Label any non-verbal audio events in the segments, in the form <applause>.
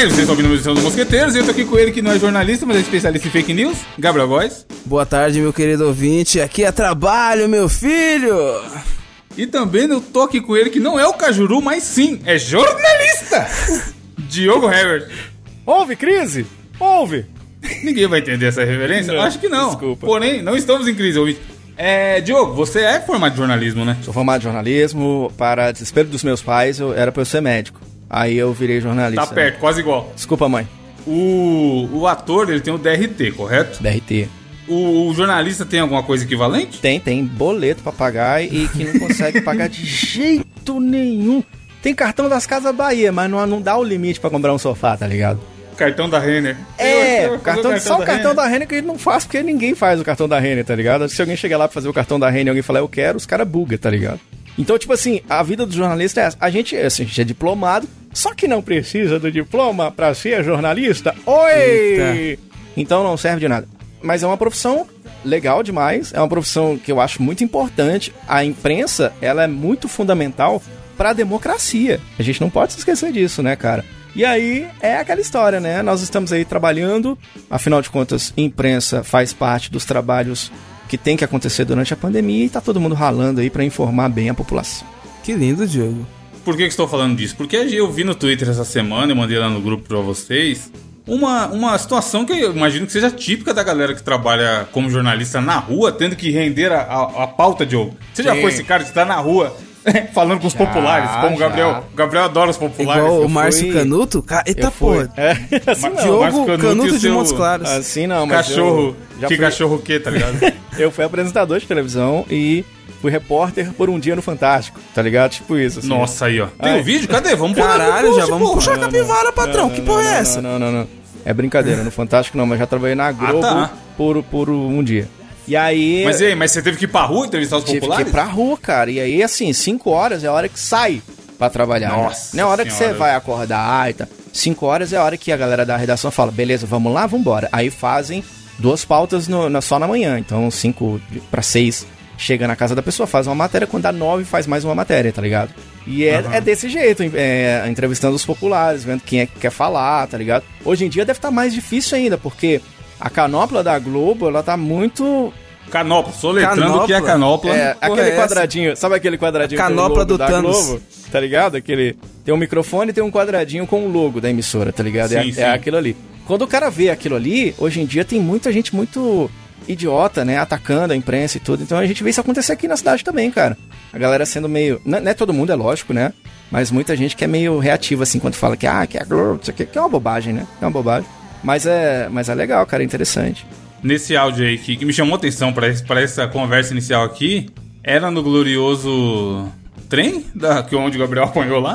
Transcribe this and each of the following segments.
bem? Vocês estão ouvindo a edição dos Mosqueteiros. Eu tô aqui com ele que não é jornalista, mas é especialista em fake news, Gabriel Góes. Boa tarde, meu querido ouvinte. Aqui é trabalho, meu filho. E também eu tô aqui com ele que não é o Cajuru, mas sim, é jornalista. Diogo Herbert. Houve crise? Houve. Ninguém vai entender essa referência? Não, Acho que não. desculpa. Porém, não estamos em crise, ouvinte. É, Diogo, você é formado em jornalismo, né? Sou formado em jornalismo, para desespero dos meus pais, eu era pra eu ser médico. Aí eu virei jornalista. Tá perto, quase igual. Desculpa, mãe. O, o ator, ele tem o DRT, correto? DRT. O, o jornalista tem alguma coisa equivalente? Tem, tem boleto pra pagar e que não consegue <laughs> pagar de jeito nenhum. Tem cartão das Casas Bahia, mas não, não dá o limite pra comprar um sofá, tá ligado? Cartão da Renner. É, Eu- eu- o cartão, eu- só o cartão da Renner que ele não faz, porque ninguém faz o cartão da Renner, tá ligado? Se alguém chegar lá pra fazer o cartão da Renner e alguém falar eu quero, os caras bugam, tá ligado? Então, tipo assim, a vida do jornalista é essa. A gente, assim, a gente é diplomado, só que não precisa do diploma pra ser jornalista. Oi! Então não serve de nada. Mas é uma profissão legal demais, é uma profissão que eu acho muito importante. A imprensa, ela é muito fundamental pra democracia. A gente não pode se esquecer disso, né, cara? E aí é aquela história, né? Nós estamos aí trabalhando, afinal de contas, imprensa faz parte dos trabalhos que tem que acontecer durante a pandemia e tá todo mundo ralando aí pra informar bem a população. Que lindo, Diogo. Por que, que estou falando disso? Porque eu vi no Twitter essa semana, eu mandei lá no grupo pra vocês, uma, uma situação que eu imagino que seja típica da galera que trabalha como jornalista na rua, tendo que render a, a, a pauta, Diogo. Você já Sim. foi esse cara que tá na rua <laughs> falando com os Já, populares, como o já. Gabriel. O Gabriel adora os populares. Igual Eu o Márcio fui- Canuto. Ca... Eita porra. É, <laughs> assim não. Diogo Canuto Canuto de Montes Claros. Assim não, mas Cachorro. eu já que fui- cachorro o quê, tá ligado? <laughs> Eu fui apresentador de televisão e fui repórter por um dia no Fantástico, tá ligado? Tipo isso. assim. Nossa, aí, ó. Tem o vídeo? Cadê? Vamos Caralho, post, já vamos puxar a capivara, patrão. que porra é essa? Não, não, não. É brincadeira, no Fantástico não, mas já trabalhei na Globo tá. por, por um dia. E aí. Mas e aí, mas você teve que ir pra rua entrevistar os tive que populares? ir pra rua, cara. E aí, assim, 5 horas é a hora que sai pra trabalhar. né? Nossa Não é a hora que senhora. você vai acordar e tal. 5 horas é a hora que a galera da redação fala, beleza, vamos lá, vambora. Aí fazem duas pautas no- na- só na manhã. Então, 5 pra 6 chega na casa da pessoa, faz uma matéria, quando dá 9 faz mais uma matéria, tá ligado? E é, é desse jeito, é, entrevistando os populares, vendo quem é que quer falar, tá ligado? Hoje em dia deve estar mais difícil ainda, porque a canopla da Globo, ela tá muito Canopla, soletrando o que é Canopla? canopla. é, porra aquele é quadradinho, sabe aquele quadradinho A que é o canopla logo do da Thanos. Globo? Tá ligado? Aquele tem um microfone e tem um quadradinho com o logo da emissora, tá ligado? é, Sim, é sim. aquilo ali. Quando o cara vê aquilo ali, hoje em dia tem muita gente muito idiota, né, atacando a imprensa e tudo. Então a gente vê isso acontecer aqui na cidade também, cara. A galera sendo meio, não não é todo mundo, é lógico, né? Mas muita gente que é meio reativa assim quando fala que ah, que é a Globo, isso aqui, que é uma bobagem, né? É uma bobagem. Mas é, mas é legal, cara, é interessante. Nesse áudio aí que, que me chamou a atenção pra essa conversa inicial aqui, era no glorioso trem, da, que onde o Gabriel <laughs> apanhou lá.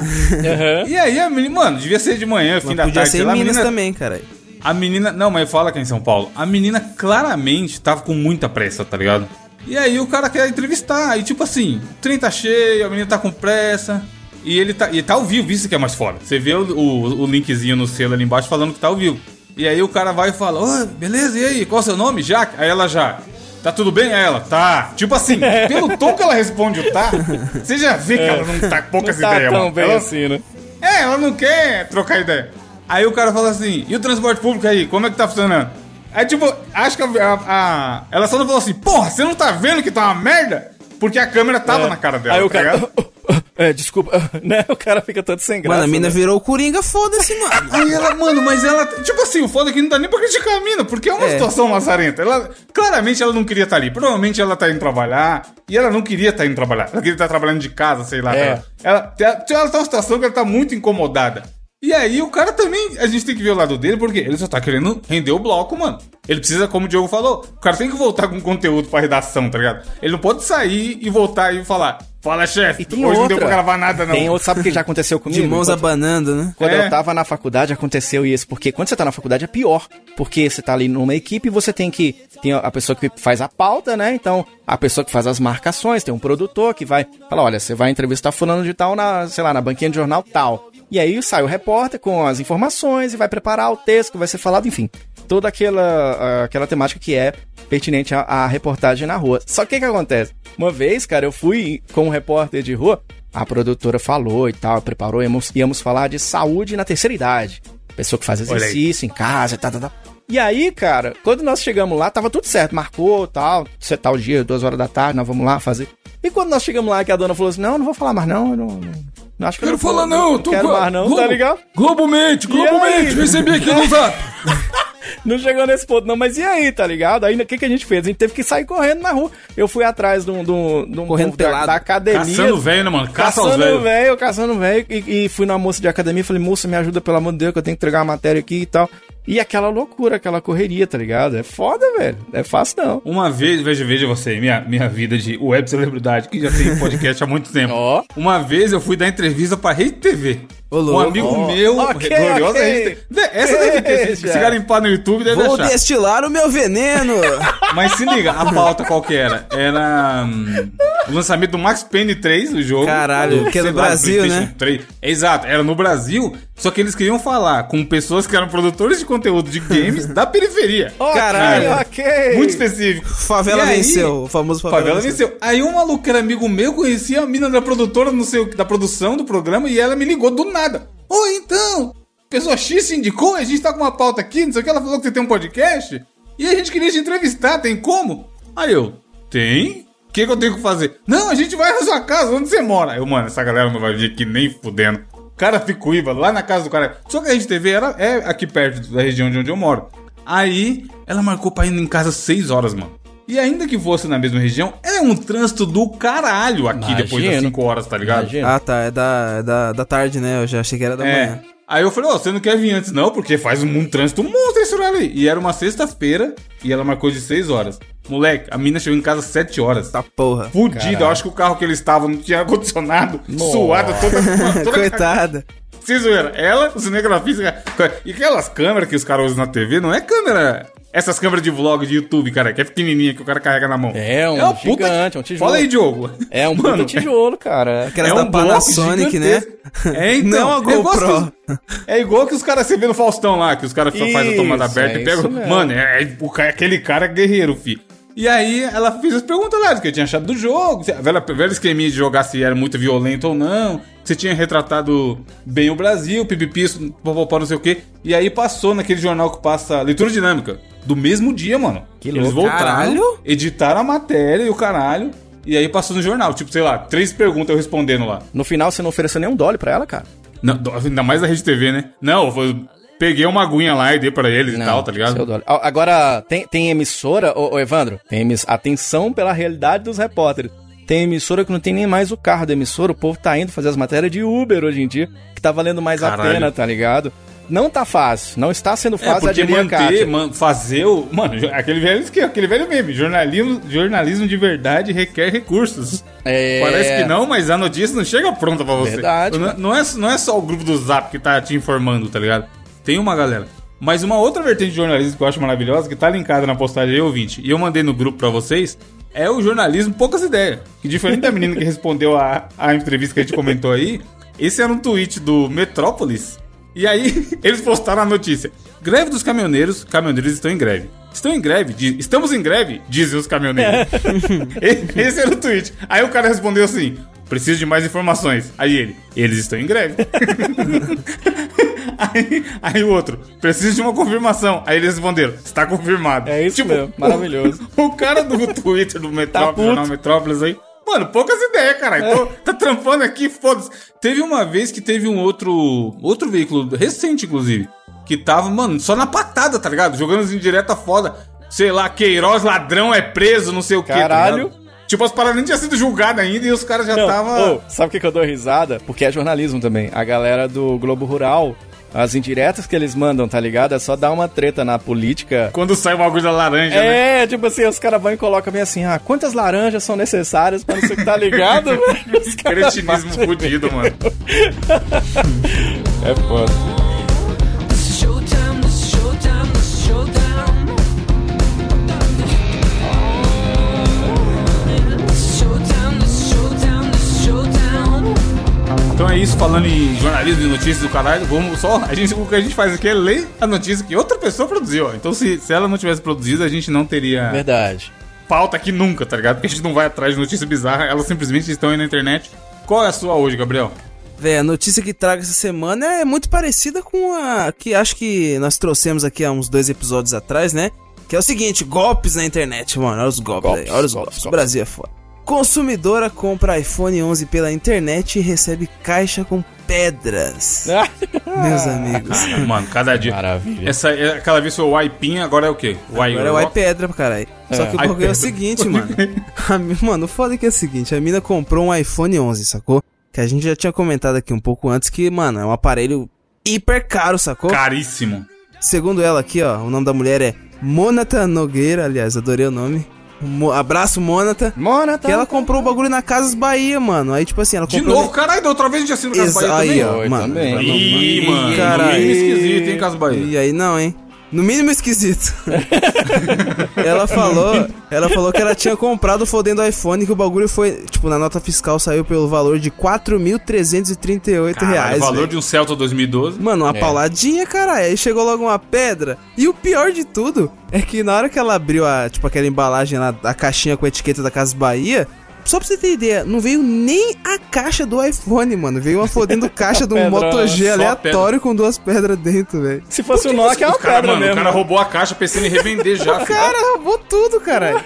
E aí a menina, mano, devia ser de manhã, fim Mas da podia tarde. ser sei em lá, a Minas menina, também, cara. A menina, não, mas fala que é em São Paulo. A menina claramente tava com muita pressa, tá ligado? E aí o cara quer entrevistar, e tipo assim, o trem tá cheio, a menina tá com pressa. E ele tá, e tá ao vivo, isso que é mais foda. Você vê o, o, o linkzinho no selo ali embaixo falando que tá ao vivo. E aí o cara vai e fala, ô, beleza, e aí, qual é o seu nome? Jaque? Aí ela já, tá tudo bem? Aí ela, tá. Tipo assim, <laughs> pelo tom que ela responde o tá, você já vê que ela não tá com poucas Não tá ideias, tão mano. bem Ela- assim, né? é, ela não quer trocar ideia. Aí o cara fala assim, e o transporte público aí, como é que tá funcionando? Aí tipo, acho que a, a- a- ela só não falou assim, porra, você não tá vendo que tá uma merda? Porque a câmera tava na cara dela, Aí o tá cara. ligado? <laughs> É, desculpa, <laughs> né? O cara fica todo sem graça. Mano, a mina né? virou o Coringa, foda-se, mano. <laughs> Aí ela, mano, mas ela, tipo assim, o foda é que não dá nem pra criticar a mina, porque é uma É. situação lazarenta. Ela, claramente ela não queria estar ali. Provavelmente ela tá indo trabalhar, e ela não queria estar indo trabalhar. Ela queria estar trabalhando de casa, sei lá. É. Ela, ela, ela, ela tá numa situação que ela tá muito incomodada. E aí o cara também, a gente tem que ver o lado dele, porque ele só tá querendo render o bloco, mano. Ele precisa, como o Diogo falou, o cara tem que voltar com conteúdo pra redação, tá ligado? Ele não pode sair e voltar e falar, fala chefe, hoje tem não outra. deu pra gravar nada não. Tem outro, sabe o que já aconteceu <laughs> comigo? De mãos Enquanto- abanando, né? Quando É. eu tava na faculdade aconteceu isso, porque quando você tá na faculdade é pior, porque você tá ali numa equipe e você tem que tem a pessoa que faz a pauta, né? Então, a pessoa que faz as marcações, tem um produtor que vai falar, olha, você vai entrevistar fulano de tal na, sei lá, na banquinha de jornal tal. E aí sai o repórter com as informações e vai preparar o texto que vai ser falado, enfim, toda aquela aquela temática que é pertinente à, à reportagem na rua. Só que o que acontece? Uma vez, cara, eu fui com um repórter de rua, a produtora falou e tal, preparou, íamos, íamos falar de saúde na terceira idade. Pessoa que faz exercício em casa, tá, tá, tá. E aí, cara, quando nós chegamos lá, tava tudo certo, marcou, tal, você tal dia, duas horas da tarde, nós vamos lá fazer. E quando nós chegamos lá, que a dona falou assim, não, não vou falar mais não, não, não acho que eu Quero não vou- falar não, tô quero com- mais não, Globo- tá ligado? Globomente, E aí? Globomente, recebi aqui no zap. <laughs> Não chegou nesse ponto, não. Mas e aí, tá ligado? Aí o que, que a gente fez? A gente teve que sair correndo na rua. Eu fui atrás de um. de um- de um Correndo da, pelado. da academia. Caçando velho, né, mano? Caça Caçando velho, caçando velho. E, e fui na moça de academia e falei, moça, me ajuda, pelo amor de Deus, que eu tenho que entregar uma matéria aqui e tal. E aquela loucura, aquela correria, tá ligado? É foda, velho. Não é fácil, não. Uma vez, veja, veja você, minha, minha vida de web celebridade, que já tem podcast há muito tempo. Ó. Uma vez eu fui dar entrevista pra Rede TV. Um amigo Ó. meu, Ok, gloriosa ok. Rede TV. Dê- Essa deve ter, se, garimpar no YouTube, deve Vou achar. destilar o meu veneno. <laughs> Mas se liga, a pauta qual que era? Era hum, o lançamento do Max Payne 3, o jogo. Caralho, Do, que é lá, do Brasil, né? 3. Exato, era no Brasil, só que eles queriam falar com pessoas que eram produtores de conteúdo de games da periferia. <laughs> Caralho. Ok. Muito específico. Favela aí, venceu, o famoso favela, Favela venceu. Aí um maluco que era amigo meu conhecia a mina da produtora, não sei o que, da produção do programa, e ela me ligou do nada. Oi, então, pessoa X se indicou, a gente tá com uma pauta aqui, não sei o que, ela falou que você tem um podcast, e a gente queria te entrevistar, tem como? Aí eu, tem? O que, que eu tenho que fazer? Não, a gente vai na sua casa, onde você mora? Eu, mano, essa galera não vai vir aqui nem fudendo. Carapicuíba, lá na casa do cara. Só que a Rede TV era, é aqui perto da região de onde eu moro. Aí, ela marcou pra ir em casa 6 horas, mano. E ainda que fosse na mesma região, é um trânsito do caralho aqui Imagino. depois das 5 horas, tá ligado? Imagina. Ah, tá, é da, é da, da tarde, né? Eu já achei que era da É. manhã. Aí eu falei, ó, você não quer vir antes não, porque faz um, um trânsito monstro esse horário aí. E era uma sexta-feira e ela marcou de 6 horas. Moleque, a mina chegou em casa 7 horas. Tá porra. Fudida, eu acho que o carro que eles estavam não tinha ar-condicionado, <laughs> suada toda, <laughs> toda Coitada. Zoeira, ela, o cinegrafista. E aquelas câmeras que os caras usam na TV, não é câmera. Essas câmeras de vlog de YouTube, cara, que é pequenininha que o cara carrega na mão. É um uma gigante, é um tijolo. Fala aí, Diogo. É um Mano, puta tijolo, cara. Aquelas é da um Panasonic, né? É, <laughs> então. Não a é igual GoPro. que os- É igual que os caras você vê no Faustão lá, que os caras só fazem a tomada aberta é e pegam. Mano, é, é- aquele cara é guerreiro, fi. E aí ela fez as perguntas lá, do que eu tinha achado do jogo, a velha, velha esqueminha de jogar se era muito violento ou não, se tinha retratado bem o Brasil, pipipi, isso, popopó, não sei o quê. E aí passou naquele jornal que passa leitura dinâmica, do mesmo dia, mano. Que Eles louco. voltaram, Caralho. editaram a matéria e o caralho, e aí passou no jornal, tipo, sei lá, três perguntas eu respondendo lá. No final você não ofereceu nenhum dólar pra ela, cara. Não, ainda mais da Rede TV, né? Não, eu peguei uma aguinha lá e dei pra eles e tal, tá ligado? Agora, tem, tem emissora, ô, ô, Evandro, tem emiss... atenção pela realidade dos repórteres. Tem emissora que não tem nem mais o carro da emissora, o povo tá indo fazer as matérias de Uber hoje em dia, que tá valendo mais a Caralho. pena, tá ligado? Não tá fácil, não está sendo É, fácil porque diria a manter, man- fazer o. Mano, aquele velho esquema, aquele velho meme. Jornalismo, jornalismo de verdade requer recursos. É. Parece que não, mas a notícia não chega pronta pra você. Verdade, Não, não é, não é só o grupo do Zap que tá te informando, tá ligado? Tem uma galera. Mas uma outra vertente de jornalismo que eu acho maravilhosa, que tá linkada na postagem aí, ouvinte, e eu mandei no grupo pra vocês, é o jornalismo poucas ideias. Que diferente da menina que respondeu a, a entrevista que a gente comentou aí, esse era um tweet do Metrópolis. E aí, <laughs> eles postaram a notícia. Greve dos caminhoneiros, caminhoneiros estão em greve. Estão em greve? Diz- estamos em greve, dizem os caminhoneiros. <laughs> E- Esse era o tweet. Aí o cara respondeu assim: preciso de mais informações. Aí ele, eles estão em greve. <laughs> aí, aí o outro, preciso de uma confirmação. Aí eles responderam: está confirmado. É isso mesmo, maravilhoso. O, <laughs> o cara do Twitter do Metrópolis, puto. jornal Metrópolis aí. Mano, poucas ideias, cara. Tô- tá trampando aqui, foda-se. Teve uma vez que teve um outro. Outro veículo, recente, inclusive. Que tava, mano, só na patada, tá ligado? Jogando as indireta foda. Sei lá, Queiroz ladrão é preso, não sei o que. Caralho. tipo, as paradas nem tinham sido julgadas ainda e os caras já estavam. sabe o que, que eu dou risada? Porque é jornalismo também. A galera do Globo Rural, as indiretas que eles mandam, tá ligado? É só dar uma treta na política. Quando sai bagulho da laranja, né? É, tipo assim, os caras vão e colocam bem assim, ah, quantas laranjas são necessárias pra não sei o que tá ligado, <laughs> velho? Cretinismo fudido, mano. <laughs> É foda. Então é isso, falando em jornalismo e notícias do caralho, vamos só. A gente, o que a gente faz aqui é ler a notícia que outra pessoa produziu, ó. Então se, se ela não tivesse produzido, a gente não teria Verdade. pauta aqui nunca, tá ligado? Porque a gente não vai atrás de notícia bizarra, elas simplesmente estão aí na internet. Qual é a sua hoje, Gabriel? Véi, a notícia que trago essa semana é muito parecida com a que acho que nós trouxemos aqui há uns dois episódios atrás, né? Que é o seguinte, golpes na internet, mano. Olha os golpes, Golpes, aí, olha os golpes, golpes. O golpes. Brasil é foda. Consumidora compra iPhone 11 pela internet e recebe caixa com pedras. <laughs> Meus amigos. Ah, mano, cada dia. Maravilha. Essa, é- aquela vez foi o Aipim, agora é o quê? O Agora é o iPedra pra caralho. Só É. que o bagulho é o seguinte, mano. <laughs> A mano, o foda é que é o seguinte, a mina comprou um iPhone 11, sacou? Que a gente já tinha comentado aqui um pouco antes que, mano, é um aparelho hiper caro, sacou? Caríssimo. Segundo ela aqui, ó, o nome da mulher é Monata Nogueira, aliás, adorei o nome. Mo- abraço, Monata. Mona, tá. Que ela comprou o bagulho na Casas Bahia, mano. Aí, tipo assim, ela De comprou... novo, caralho, da outra vez a gente assina o Casa Exa Bahia aí, também. ó, mano. Ih, mano, no Caralho. mínimo esquisito, hein, Casa Bahia. E aí não, hein? No mínimo esquisito. <laughs> ela falou, ela falou que ela tinha comprado o fodendo iPhone que o bagulho foi, tipo, na nota fiscal saiu pelo valor de 4.338 Caralho, reais. o valor velho. de um Celta 2012. Mano, uma É. pauladinha, cara. Aí chegou logo uma pedra. E o pior de tudo é que na hora que ela abriu a, tipo, aquela embalagem lá, a caixinha com a etiqueta da Casa Bahia, só pra você ter ideia, não veio nem a caixa do iPhone, mano. Veio uma fodendo <laughs> caixa de um Moto G aleatório com duas pedras dentro, velho. Se fosse o Nokia, é uma cara, pedra mano, mesmo. o cara roubou a caixa pensando em revender já. <laughs> filho. Cara, roubou tudo, caralho. <laughs>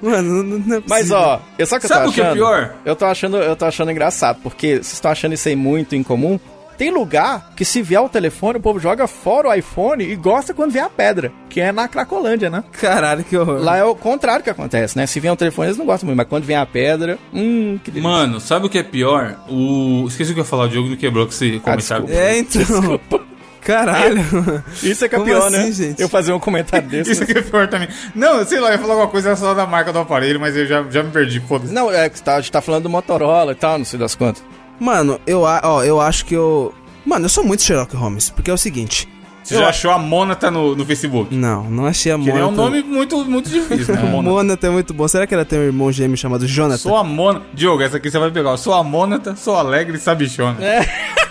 Mano, não, não é Mas possível. ó, eu só que eu tô Sabe o que é achando- pior? Eu tô achando, eu tô achando engraçado, porque vocês estão achando isso aí muito incomum. Tem lugar que se vier o telefone, o povo joga fora o iPhone e gosta quando vier a pedra, que é na Cracolândia, né? Caralho, que horror. Lá é o contrário que acontece, né? Se vier um telefone, eles não gostam muito, mas quando vem a pedra, hum, que delícia. Mano, sabe o que é pior? O. Esqueci o que eu ia falar, o Diogo me quebrou com esse comentário. desculpa. É, então. Caralho. Isso é que é pior, assim, né? gente? Eu fazer um comentário <laughs> desse. Isso que é pior também. Não, sei lá, eu ia falar alguma coisa só da marca do aparelho, mas eu já, já me perdi, foda-se. Não, é que tá- a gente tá falando do Motorola e tal, não sei das quantas. Mano, eu, a- ó, eu acho que eu. Mano, eu sou muito Sherlock Holmes, porque é o seguinte. Você já achou a Monata no, no Facebook? Não, não achei a Monata. nem é um nome muito, muito difícil, né? <laughs> Monata. Monata é muito bom. Será que ela tem um irmão gêmeo chamado Jonathan? Sou a Monata. Diogo, essa aqui você vai pegar. Sou a Monata, sou alegre e sabichona. <laughs>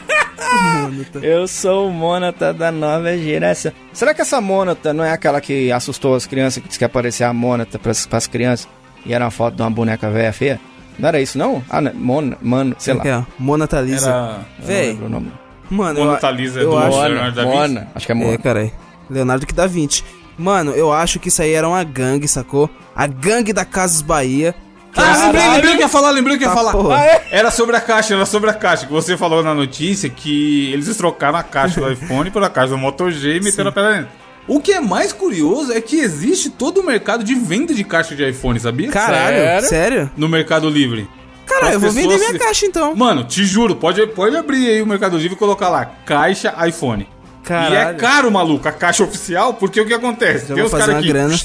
Eu sou o Mônata da nova geração. Será que essa Mônata não é aquela que assustou as crianças, que disse que ia aparecer a Mônata pras, pras crianças e era uma foto de uma boneca velha feia? Não era isso, não? Ah, não. Mona, mano, sei lá. Aqui, ó, Monata Lisa. Era Véi, o nome. mano, eu, Monata Lisa eu do acho- Leonardo da Mona, Vinci. Mona, acho que é É, Mona. carai. Leonardo que dá 20. Mano, eu acho que isso aí era uma gangue, sacou? A gangue da Casas Bahia. Ah, lembrei, lembrei o que ia falar, lembrei o que ia Tá, falar. Ah, é? Era sobre a caixa, era sobre a caixa. Que você falou na notícia que eles trocaram a caixa do <laughs> iPhone pela caixa do Moto G e meteram a pedra dentro. O que é mais curioso é que existe todo o mercado de venda de caixa de iPhone, sabia? Caralho, Sério? sério? No Mercado Livre. Caralho, eu vou vender minha se- caixa então. Mano, te juro, pode, pode abrir aí o Mercado Livre e colocar lá, caixa iPhone. E é Caralho. caro, maluco, a caixa oficial, porque o que acontece? Tem uns caras aqui, grana,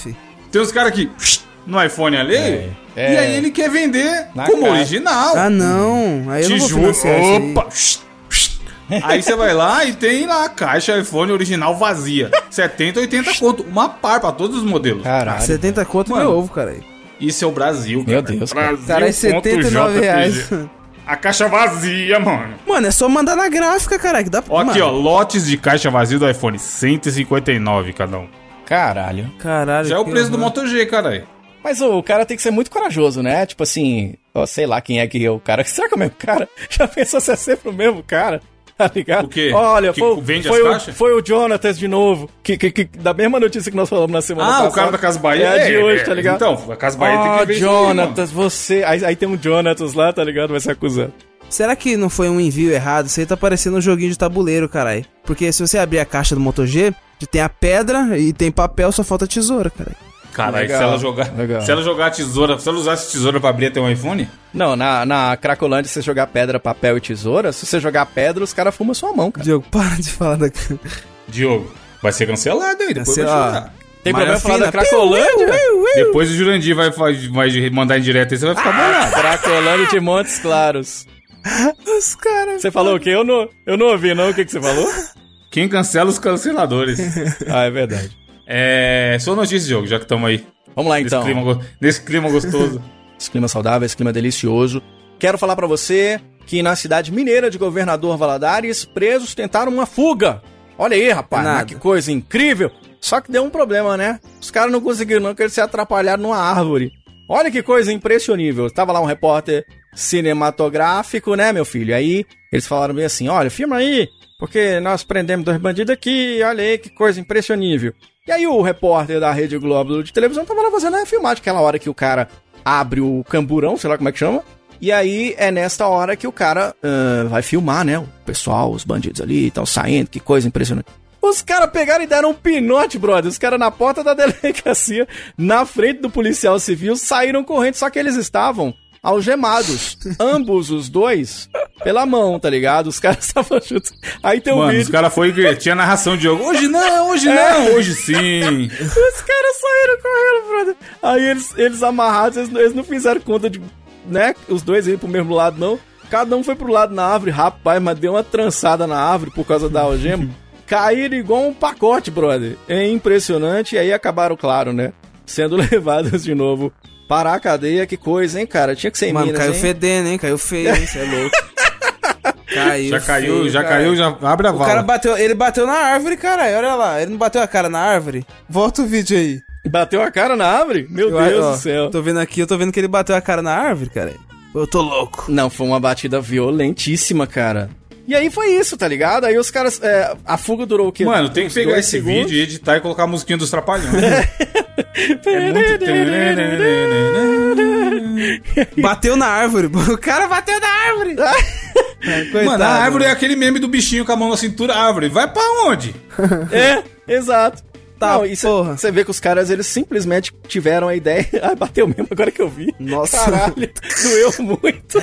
tem uns caras aqui no iPhone alheio, É, e é. aí ele quer vender Na como caixa. original. Ah, não. Aí eu não Te vou juro. isso aí. Aí você vai lá e tem lá a caixa iPhone original vazia. 70, 80 conto. Uma par pra todos os modelos. Caralho. 70 conto Mano. meu ovo, caralho. Isso é o Brasil, Meu cara. Deus, cara. Brasil. Caralho, 79 JPG. reais. A caixa vazia, mano. Mano, é só mandar na gráfica, caralho. que Dá pra. Ó, aqui, ó, lotes de caixa vazia do iPhone, 159 cada um. Caralho. Caralho. Já é o preço do. Moto G, caralho. Mas ô, o cara tem que ser muito corajoso, né? Tipo assim, ó, sei lá quem é que é o cara. <laughs> Será que é o mesmo cara? <laughs> Já pensou se é sempre o mesmo cara? <laughs> Tá ligado? O quê? Olha, Que foi, vende foi as o, foi o Jonathan de novo. Que, que, que- da mesma notícia que nós falamos na semana Ah, passada. o cara da Casa Bahia É a de hoje, tá ligado? Então, a Casa Bahia tem Ah, que ver. Jonatas, você. Aí, aí tem um Jonatas lá, tá ligado? Vai ser acusado. Será que não foi um envio errado? Isso aí tá parecendo um joguinho de tabuleiro, caralho. Porque se você abrir a caixa do Moto G, tem a pedra e tem papel, só falta tesoura, caralho. Caralho, se ela jogar. legal. Se ela jogar a tesoura, se ela usasse tesoura pra abrir até um iPhone, Não, na, na Cracolândia, se você jogar pedra, papel e tesoura, se você jogar pedra, os caras fumam sua mão, cara. Diogo, para de falar da. Diogo, vai ser cancelado aí, depois vai Cancela- chorar. Tem Malha problema falar da. Cracolândia? Depois o Jurandir vai, vai, vai mandar em direto aí, você vai ficar bolado. Cracolândia de Montes Claros. Os caras. Você falou o quê? Eu não, eu não ouvi, não. O que, que você falou? Quem cancela os canceladores. ah, é verdade. É. Sua notícia, Diogo, já que estamos aí. Vamos lá, Nesse, então. clima, go- nesse clima gostoso. <laughs> Esse clima saudável, esse clima delicioso. Quero falar pra você que na cidade mineira de Governador Valadares, presos tentaram uma fuga. Olha aí, rapaz, que coisa incrível. Só que deu um problema, né? Os caras não conseguiram não, porque eles se atrapalharam numa árvore. Olha que coisa impressionível. Tava lá um repórter cinematográfico, né, meu filho? Aí eles falaram bem assim: olha, filma aí, porque nós prendemos dois bandidos aqui, olha aí que coisa impressionível. E aí o repórter da Rede Globo de televisão tava lá fazendo a filmagem, aquela hora que o cara abre o camburão, sei lá como é que chama. E aí é nesta hora que o cara ah, vai filmar, né? O pessoal, os bandidos ali estão saindo, que coisa impressionante. Os caras pegaram e deram um pinote, brother. Os caras na porta da <laughs> delegacia, na frente do policial civil, saíram correndo, só que eles estavam algemados. ambos os dois pela mão, tá ligado? Os caras <laughs> estavam juntos. Aí tem um Mano, os vídeo. caras foi tinha narração de jogo. Hoje não, hoje não, hoje sim. <laughs> Os caras saíram correndo, brother. Aí eles, eles amarrados, eles, eles não fizeram conta de, né, os dois irem pro mesmo lado, não. Cada um foi pro lado na árvore, rapaz, mas deu uma trançada na árvore por causa da algema. <laughs> Caíram igual um pacote, brother. É impressionante. E aí acabaram, claro, né? Sendo levados de novo para a cadeia. Que coisa, hein, cara? Tinha que ser em Mano, Minas, caiu hein? fedendo, hein? Caiu feio, hein? Você é louco. <laughs> Caiu. Já caiu, feio, já cara. caiu, já abre a O vala. cara bateu, ele bateu na árvore, caralho. Olha lá, ele não bateu a cara na árvore. Volta o vídeo aí. Bateu a cara na árvore? Meu Eu- Deus ó, do céu. Tô vendo aqui, eu tô vendo que ele bateu a cara na árvore, cara. Eu tô louco. Não, foi uma batida violentíssima, cara. E aí foi isso, tá ligado? Aí os caras. é, a fuga durou o quê? Mano, tem que pegar esse segundos? vídeo e editar e colocar a musiquinha dos trapalhões. <laughs> é muito... Bateu na árvore. O cara bateu na árvore. É, <laughs> coitado, Mano, a árvore é aquele meme do bichinho com a mão na cintura. Árvore, vai pra onde? <laughs> É, exato. Tá, Não, e porra. Você vê que os caras, eles simplesmente tiveram a ideia. <laughs> Ai, bateu mesmo, agora que eu vi. Nossa. Caralho, doeu muito.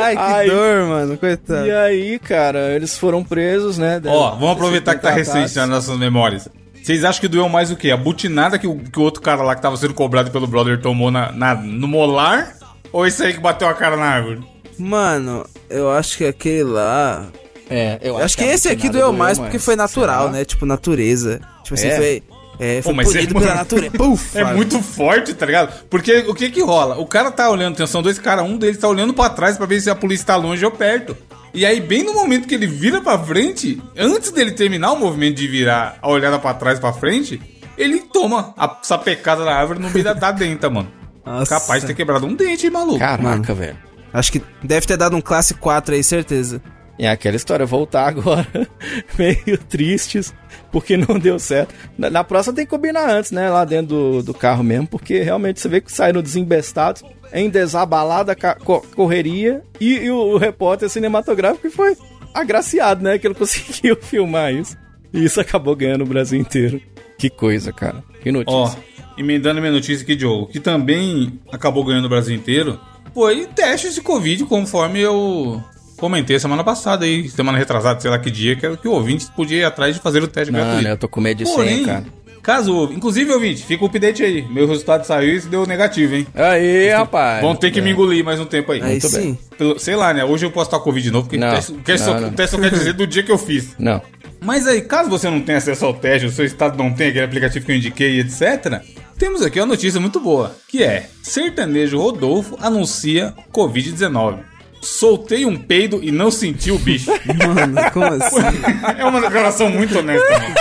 Ai, que Ai. dor, mano. Coitado. E aí, cara, eles foram presos, né? Ó, vamos aproveitar que tá recente nas nossas memórias. Vocês acham que doeu mais o quê? A butinada que o, que o outro cara lá que tava sendo cobrado pelo brother tomou na, na- no molar? Ou esse aí que bateu a cara na árvore? Mano, eu acho que aquele lá. É, eu Eu acho que a esse aqui butinada doeu mais porque foi natural, né? Tipo, natureza. Tipo assim, É? foi. É, foi Pô, mas punido <laughs> é- pela natureza. Puf, É muito forte, tá ligado? Porque o que que rola? O cara tá olhando, tem- são dois caras, um deles tá olhando pra trás pra ver se a polícia tá longe ou perto. E aí, bem no momento que ele vira pra frente, antes dele terminar o movimento de virar a olhada pra trás pra frente, ele toma a sapecada da árvore no meio da, da denta, mano. Nossa. Capaz de ter quebrado um dente, hein, maluco. Caraca, velho. Acho que deve ter dado um classe 4 aí, certeza. É aquela história, voltar agora <laughs> meio tristes, porque não deu certo. Na, na próxima tem que combinar antes, né? Lá dentro do, do carro mesmo, porque realmente você vê que saíram desembestados, em desabalada co- correria, e, e o, o repórter cinematográfico foi agraciado, né? Que ele <laughs> conseguiu filmar isso. E isso acabou ganhando o Brasil inteiro. Que coisa, cara. Que notícia. Ó, emendando minha notícia aqui, Diogo, que também acabou ganhando o Brasil inteiro, foi testes de Covid, conforme eu comentei semana passada aí, semana retrasada, sei lá que dia, que era que o ouvinte podia ir atrás de fazer o teste Mano, gratuito. eu tô com medo disso aí, Porém, cara. caso inclusive, ouvinte, fica o update aí. Meu resultado saiu e se deu negativo, hein? Aí, rapaz. Vão ter que me engolir mais um tempo aí. Aí Muito bem. sim. Pelo- sei lá, né? Hoje eu posso estar com Covid de novo, porque Não, o teste, o teste só, não, não. o teste só quer dizer do dia que eu fiz. <laughs> Não. Mas aí, caso você não tenha acesso ao teste, o seu estado não tenha aquele aplicativo que eu indiquei, etc., temos aqui uma notícia muito boa, que é Sertanejo Rodolfo anuncia Covid-19. Soltei um peido e não senti o bicho. <laughs> Mano, como assim? <laughs> é uma declaração muito honesta, mano.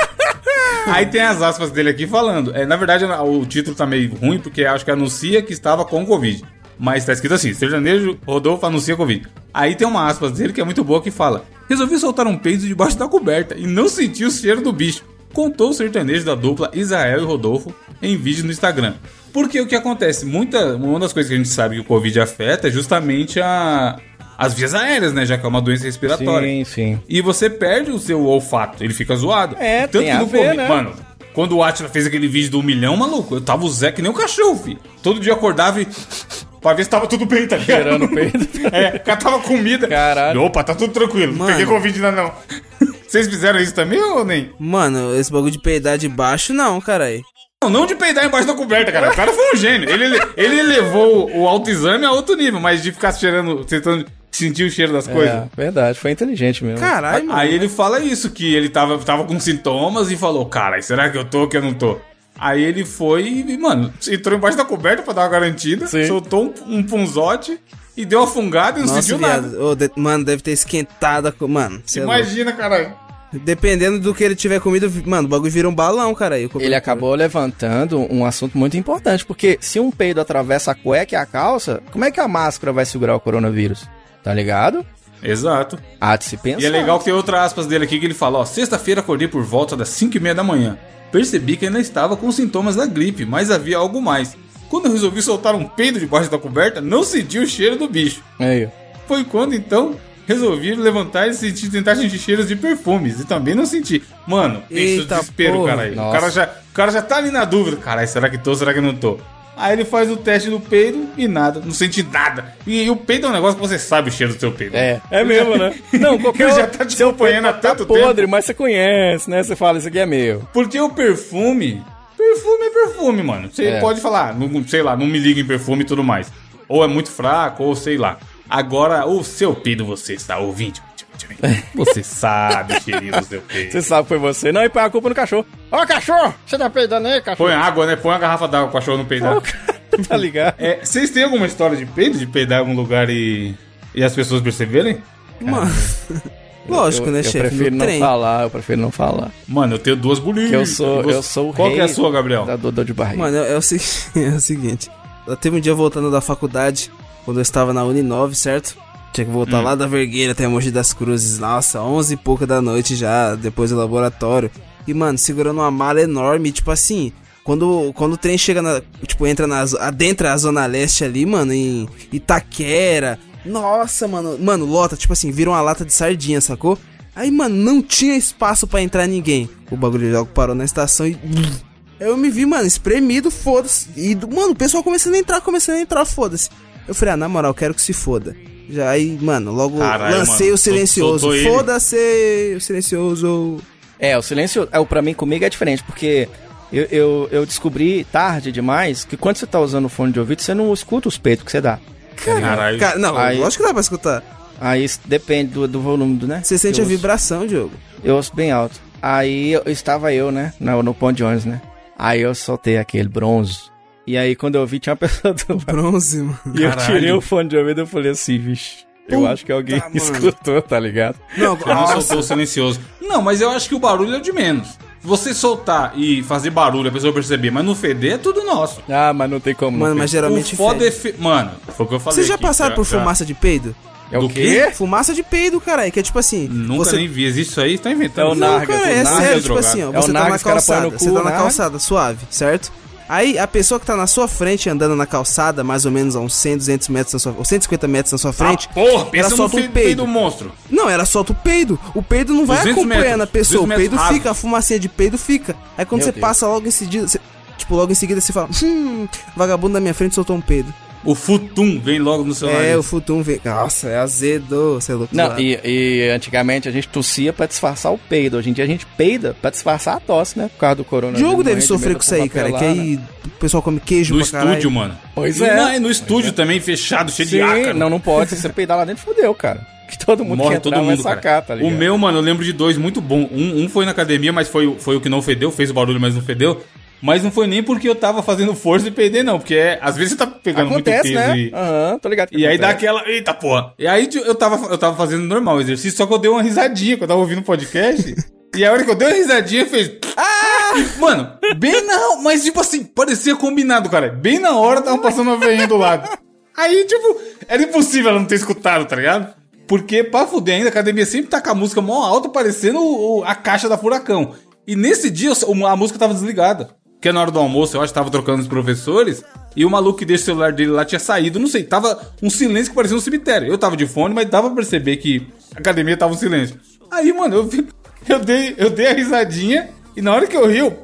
<laughs> Aí tem as aspas dele aqui falando. É, na verdade, o título tá meio ruim, porque acho que anuncia que estava com Covid. Mas tá escrito assim: Sertanejo Rodolfo anuncia Covid. Aí tem uma aspas dele que é muito boa que fala: Resolvi soltar um peido debaixo da coberta e não senti o cheiro do bicho. Contou o sertanejo da dupla Israel e Rodolfo em vídeo no Instagram. Porque o que acontece? Muita, uma das coisas que a gente sabe que o Covid afeta é justamente a, as vias aéreas, né? Já que é uma doença respiratória. Sim, sim. E você perde o seu olfato, ele fica zoado. É, Tanto tem que a no ver, comi- né? Mano, quando o Atila fez aquele vídeo do um milhão, maluco, eu tava o Zé que nem um cachorro, filho. Todo dia eu acordava e. pra ver se tava tudo bem, tá ligado? Cheirando o peido. <laughs> É, catava comida. Caralho. Opa, tá tudo tranquilo. Não Mano. peguei Covid ainda não. <laughs> Vocês fizeram isso também ou nem? Mano, esse bagulho de peidar de baixo, não, carai. Não, não de peidar embaixo da coberta, cara. O cara foi um gênio. Ele, ele levou o autoexame a outro nível, mas de ficar cheirando, tentando sentir o cheiro das coisas. É, verdade, foi inteligente mesmo. Caralho, mano. Aí ele fala isso, que ele tava, tava com sintomas e falou, cara, será que eu tô ou que eu não tô? Aí ele foi e, mano, entrou embaixo da coberta pra dar uma garantida, Sim. soltou um, um punzote e deu uma fungada e não Nossa, sentiu viado. nada. Ô, de- Mano, deve ter esquentado a. Mano, é. Imagina, caralho. Dependendo do que ele tiver comido, mano, o bagulho vira um balão, cara. aí, o Ele acabou levantando um assunto muito importante, porque se um peido atravessa a cueca e a calça, como é que a máscara vai segurar o coronavírus? Tá ligado? Exato. Há de se pensar. E é legal que tem outra aspas dele aqui que ele fala, ó, sexta-feira acordei por volta das 5 e meia da manhã. Percebi que ainda estava com sintomas da gripe, mas havia algo mais. Quando eu resolvi soltar um peido debaixo da coberta, não senti o cheiro do bicho. Aí, ó. Foi quando, então, resolvi levantar e sentir, tentar sentir cheiros de perfumes. E também não senti. Mano, pensa o Eita desespero, porra. cara. aí. O cara, já, o cara já tá ali na dúvida. Caralho, será que tô, será que não tô? Aí ele faz o teste do peido e nada, não sente nada. E, o peido é um negócio que você sabe o cheiro do seu peido. É, é mesmo, né? Não, <laughs> qualquer Ele já tá te acompanhando há peito tá tanto podre, tempo. mas você conhece, né? Você fala, isso aqui é meu. Porque o perfume. Perfume é perfume, mano. Você É. pode falar, não, sei lá, não me liga em perfume e tudo mais. Ou é muito fraco, ou sei lá. Agora, o seu peido, você está ouvindo. <laughs> Você sabe o cheirinho do seu. Você sabe que foi você. Não, e põe a culpa no cachorro. Ó, cachorro! Você tá peidando aí, cachorro? Põe água, né? Põe uma garrafa d'água pro cachorro não peidar. tá ligado? É, vocês têm alguma história de peido? De peidar em algum lugar e, e as pessoas perceberem? Mano. <laughs> Lógico, eu, né, eu chefe? prefiro No não trem. falar, eu prefiro não falar. Mano, eu tenho duas bolinhas. Eu sou, eu sou o Qual rei que é a sua, Gabriel? da dor de barriga. Mano, é, é o, <laughs> é o seguinte. Eu teve um dia voltando da faculdade, quando eu estava na Uninove, certo? Tinha que voltar lá da Vergueira até Mogi das Cruzes. Nossa, 11 e pouca da noite já, depois do laboratório. E, mano, segurando uma mala enorme, tipo assim... Quando, quando o trem chega na... Tipo, entra na... Adentra a Zona Leste ali, mano, em Itaquera... Nossa, mano... Mano, lota, tipo assim, vira uma lata de sardinha, sacou? Aí, mano, não tinha espaço pra entrar ninguém. O bagulho logo parou na estação e... Eu me vi, mano, espremido, foda-se. E, mano, o pessoal começando a entrar, começando a entrar, foda-se. Eu falei, ah, na moral, quero que se foda. Já aí, mano, logo Caralho, lancei mano, o silencioso. Foda-se, o silencioso. É, o silêncio, é, o pra mim, comigo é diferente, porque eu, eu, eu descobri tarde demais que quando você tá usando o fone de ouvido, você não escuta os peitos que você dá. Caralho. Cara, não, Aí- lógico que dá pra escutar. Aí depende do, do volume, do, né? Você sente eu a ouço- vibração, Diogo. Eu ouço bem alto. Aí eu, estava eu, né? No, no ponto de ônibus, né? Aí eu soltei aquele bronze. E aí quando eu vi, tinha uma <laughs> pessoa do lado. Bronze, mano. E eu Caralho. tirei o fone de ouvido e falei assim, vixe. Eu acho que alguém mano. <laughs> escutou, tá ligado? Não, Eu não nossa. soltou o silencioso. Não, mas eu acho que o barulho é o de menos. Você soltar e fazer barulho, a pessoa perceber, mas não feder é tudo nosso. Ah, mas não tem como. Mano, mas geralmente o foda é fe... Mano, foi o que eu falei Vocês já aqui, passaram por fumaça de peido? É o do quê? Fumaça de peido, caralho, que é tipo assim... Nunca você... nem vi. Existe isso aí? Tá É inventando. o Não, Nargas, cara, o é Nargas sério, é tipo assim, ó. É o você tá na o calçada, você cu, tá na né? calçada, suave, certo? Aí a pessoa que tá na sua frente, andando na calçada, mais ou menos a uns 100, 200 metros na sua, ou 150 metros na sua frente, Ah, porra, ela pensa no solta um feio peido. do monstro. Não, ela solta o peido. O peido não vai 200 acompanhando metros, a pessoa, o 200 peido metros fica, a fumacinha de peido fica. Aí quando Meu você Deus. passa logo em seguida, você- tipo, logo em seguida você fala, hum, vagabundo da minha frente soltou um peido. O futum vem logo no seu É, o futum vem. Nossa, é azedo, você é louco. Não, e, e antigamente a gente tossia pra disfarçar o peido. Hoje em dia a gente peida pra disfarçar a tosse, né? Por causa do coronavírus. Diogo deve morrer de sofrer com de isso aí, cara. Que aí o pessoal come queijo No pra caralho. estúdio, mano. Pois E é. na- e no estúdio também, fechado, cheio de Sim, ácaro. não, não pode. Se você peidar lá dentro, fudeu, cara. Que todo mundo Morre todo mundo, sacar, cara. tá ligado? o meu, mano, eu lembro de dois muito bom. Um, um foi na academia, mas foi, o- foi o que não fedeu, fez o barulho, mas não fedeu. Mas não foi nem porque eu tava fazendo força e perder, não. Porque é, às vezes você tá pegando Acontece, muito peso né? e... Aham, tô ligado. E aí dá acontece. aquela. Eita porra! E aí eu tava, eu tava fazendo normal o exercício, só que eu dei uma risadinha quando eu tava ouvindo o podcast. <laughs> e a hora que eu dei uma risadinha, fez. Ah! Mano, bem não, mas tipo assim, parecia combinado, cara. Bem na hora tava passando uma veinha do lado. Aí, tipo, era impossível ela não ter escutado, tá ligado? Porque, pra fuder ainda, a academia sempre tá com a música mó alta, parecendo o- o- a caixa da Furacão. E nesse dia, a música tava desligada. Que é na hora do almoço, eu acho que tava trocando os professores. E o maluco que deixa o celular dele lá tinha saído, não sei. Tava um silêncio que parecia um cemitério. Eu tava de fone, mas dava pra perceber que a academia tava um silêncio. Aí, mano, eu, eu, dei, eu dei a risadinha. E na hora que eu ri, eu...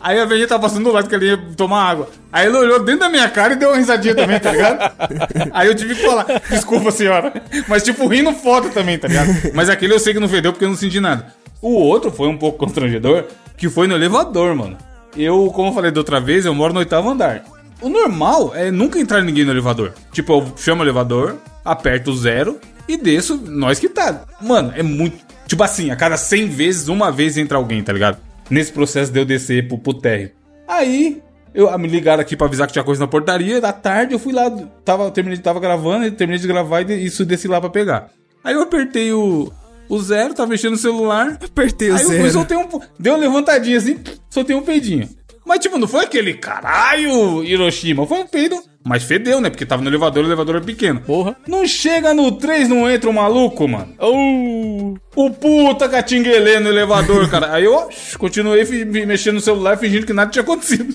Aí a velhinha tava passando do lado que ele ia tomar água. Aí ele olhou dentro da minha cara e deu uma risadinha também, tá ligado? <laughs> Aí eu tive que falar, desculpa senhora. Mas tipo, rindo foda também, tá ligado? Mas aquele eu sei que não fedeu porque eu não senti nada. O outro foi um pouco constrangedor, que foi no elevador, mano. Eu, como eu falei da outra vez, eu moro no oitavo andar. O normal é nunca entrar ninguém no elevador. Tipo, eu chamo o elevador, aperto o zero e desço, nós que tá. Mano, é muito. Tipo assim, a cada 100 vezes, uma vez entra alguém, tá ligado? Nesse processo de eu descer pro, pro térreo. Aí, eu, ah, me ligaram aqui pra avisar que tinha coisa na portaria. Da tarde eu fui lá, tava, terminei, tava gravando, terminei de gravar e isso desci lá pra pegar. Aí eu apertei o, o zero, tava mexendo no celular. Apertei o Aí eu fui, zero. soltei um. Deu uma levantadinha assim, soltei um peidinho. Mas, tipo, não foi aquele caralho Hiroshima. Foi um peido. Mas fedeu, né? Porque tava no elevador, o elevador é pequeno. Porra. Não chega no 3, não entra o maluco, mano. Oh! O puta catinguelê no elevador, cara. Aí eu <laughs> continuei mexendo no celular, fingindo que nada tinha acontecido.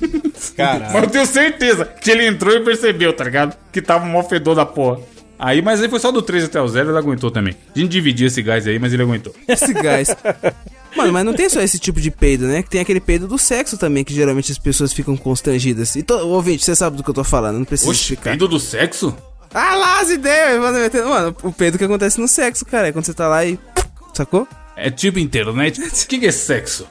Caralho. <laughs> Mas eu tenho certeza que ele entrou e percebeu, tá ligado? Que tava um mó fedor da porra. Aí, mas aí foi só do 3 até o 0, ele aguentou também. A gente dividiu esse gás aí, mas ele aguentou. Esse gás. Mano, mas não tem só esse tipo de peido, né? Que tem aquele peido do sexo também, que geralmente as pessoas ficam constrangidas. E to... ouvinte, você sabe do que eu tô falando, não precisa Oxe, explicar. peido do sexo? Ah lá as ideias, mano, mano, o peido que acontece no sexo, cara, é quando você tá lá e. Sacou? É tipo internet. O <laughs> que, que é sexo?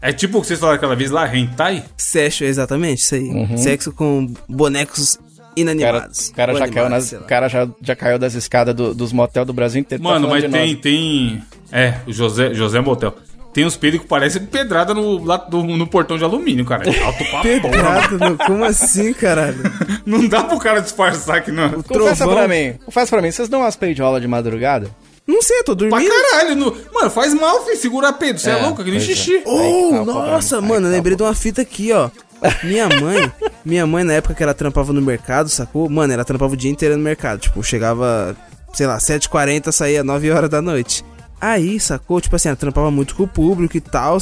É tipo o que vocês falaram aquela vez lá, hentai? Sexo, exatamente, isso aí. Sexo com bonecos inanimados. o cara, Ou já, caiu nas, o cara já, já caiu das escadas do- dos motel do Brasil inteiro. tá Mano, falando mas tem, tem. É, o José, José Motel. Tem uns peidos que parecem pedrada no, lá do- no portão de alumínio, cara. É alto pra porra. Pedrado, no- como assim, caralho? <laughs> Não dá pro cara disfarçar que não. Confessa trovão. pra mim, confessa pra mim, vocês dão umas peidiolas de madrugada? Não sei, eu tô Pra dormindo. caralho. no- Mano, faz mal, filho. Segura peito. Você é, É, louco, que nem é. xixi. Oh, Aí que tá o nossa, mano, tá lembrei de uma fita aqui, ó. Minha mãe, minha mãe na época que ela trampava no mercado, sacou? Mano, ela trampava o dia inteiro no mercado. Tipo, chegava, sei lá, 7h40, saía 9 horas da noite. Aí, sacou? Tipo assim, ela trampava muito com o público e tal.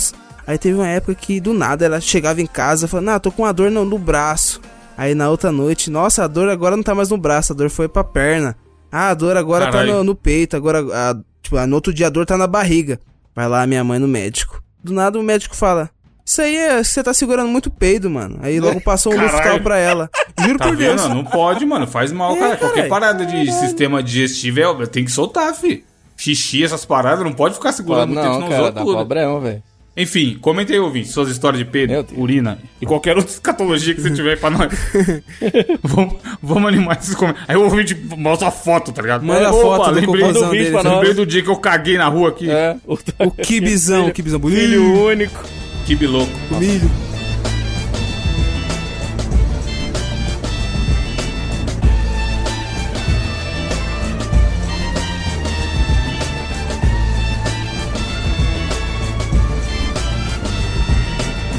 Aí teve uma época que do nada ela chegava em casa falando, ah, tô com uma dor no, no braço. Aí na outra noite, nossa, a dor agora não tá mais no braço, a dor foi pra perna. Ah, a dor agora Caralho. tá no, no peito, agora, a, tipo, no outro dia a dor tá na barriga. Vai lá minha mãe no médico. Do nada o médico fala: Isso aí é. Você tá segurando muito peido, mano. Aí logo passou um. Luftal pra ela. Juro Tá por Deus. vendo? Não pode, mano. Faz mal, É, cara. Qualquer parada de sistema digestivo é, tem que soltar, fi. Xixi, essas paradas, não pode ficar segurando muito tempo, não, senão cara, usou dá tudo. problema, velho. Enfim, comenta aí, ouvinte, suas histórias de Deus. urina e qualquer outra <laughs> escatologia que você tiver aí pra nós. <laughs> vamos, vamos animar esses comentários. Aí o ouvinte mostra a foto, tá ligado? Manda a Opa, foto do lembrei, do vídeo pra também. nós. lembrei do dia que eu caguei na rua aqui. É, <laughs> o, O kibizão, o kibizão bonito. filho único. Que biloco. O milho.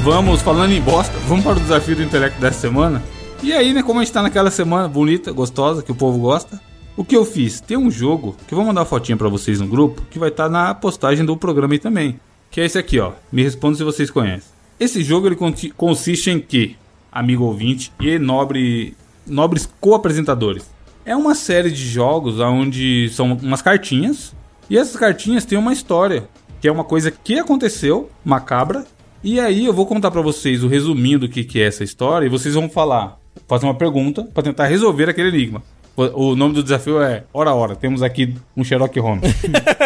Vamos, falando em bosta, vamos para o desafio do intelecto dessa semana. E aí, né, como a gente tá naquela semana bonita, gostosa, que o povo gosta, o que eu fiz? Tem um jogo, que eu vou mandar uma fotinha pra vocês no grupo, que vai estar na postagem do programa aí também. Que é esse aqui, ó. Me responda se vocês conhecem. Esse jogo, ele consiste em que, amigo ouvinte e nobre, nobres co-apresentadores, é uma série de jogos onde são umas cartinhas, e essas cartinhas têm uma história, que é uma coisa que aconteceu, macabra, e aí eu vou contar pra vocês o resuminho do que, que é essa história e vocês vão falar, fazer uma pergunta pra tentar resolver aquele enigma. O, o nome do desafio é Hora Hora. Temos aqui um Sherlock Holmes.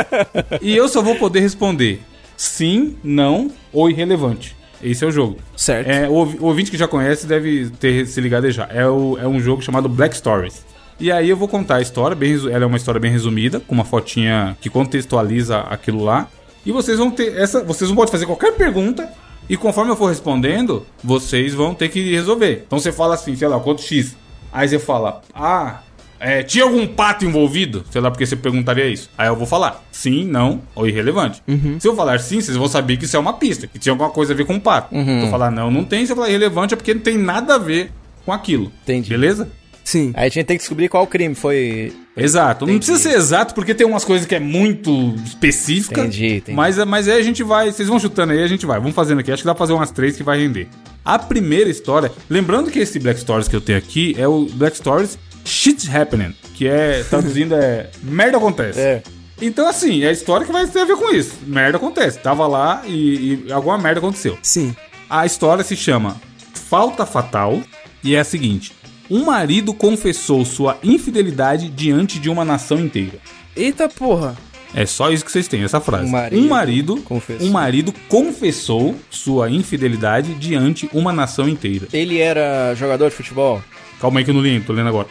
<laughs> e eu só vou poder responder sim, não ou irrelevante. Esse é o jogo. Certo. É, o, ouvi- o ouvinte que já conhece deve ter se ligado já. É, o- é um jogo chamado Black Stories. E aí eu vou contar a história, bem, ela é uma história bem resumida, com uma fotinha que contextualiza aquilo lá. E vocês vão ter essa. Vocês vão poder fazer qualquer pergunta. E conforme eu for respondendo, vocês vão ter que resolver. Então você fala assim, sei lá, quanto X. Aí você fala, ah, é, tinha algum pato envolvido? Sei lá, porque você perguntaria isso. Aí eu vou falar sim, não ou irrelevante. Se eu falar sim, vocês vão saber que isso é uma pista, que tinha alguma coisa a ver com o pato. Se eu falar não, não tem. Se eu falar irrelevante, é porque não tem nada a ver com aquilo. Entendi. Beleza? Sim. Aí a gente tem que descobrir qual crime foi. Exato. Não Entendi. precisa ser exato, porque tem umas coisas que é muito específica. Entendi, entendi. Mas, mas aí a gente vai. Vocês vão chutando aí, a gente vai. Vamos fazendo aqui. Acho que dá pra fazer umas três que vai render. A primeira história. Lembrando que esse Black Stories que eu tenho aqui é o Black Stories Shit's Happening. Que é, traduzindo, é. <laughs> Merda acontece. É. Então, assim, é a história que vai ter a ver com isso. Merda acontece. Tava lá e, e alguma merda aconteceu. Sim. A história se chama Falta Fatal e é a seguinte: Um marido confessou sua infidelidade diante de uma nação inteira. Eita porra. É só isso que vocês têm, essa frase. Um marido marido, confessou. um marido confessou sua infidelidade diante uma nação inteira. Ele era jogador de futebol? Calma aí que eu não li, tô lendo agora.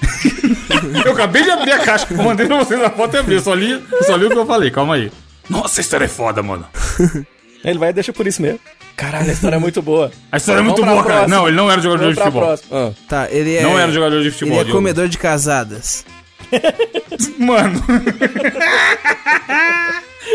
<laughs> eu acabei de abrir a caixa, eu mandei pra vocês a foto e abri, eu só li, só li o que eu falei, calma aí. Nossa, a história é foda, mano. <laughs> Ele vai e deixa por isso mesmo. Caralho, a história é muito boa. A história é muito boa, cara. próxima. Não, ele não era jogador Vamos de futebol. Ah. Tá, ele é. Não era jogador de futebol, Ele é comedor de casadas. <laughs> Mano.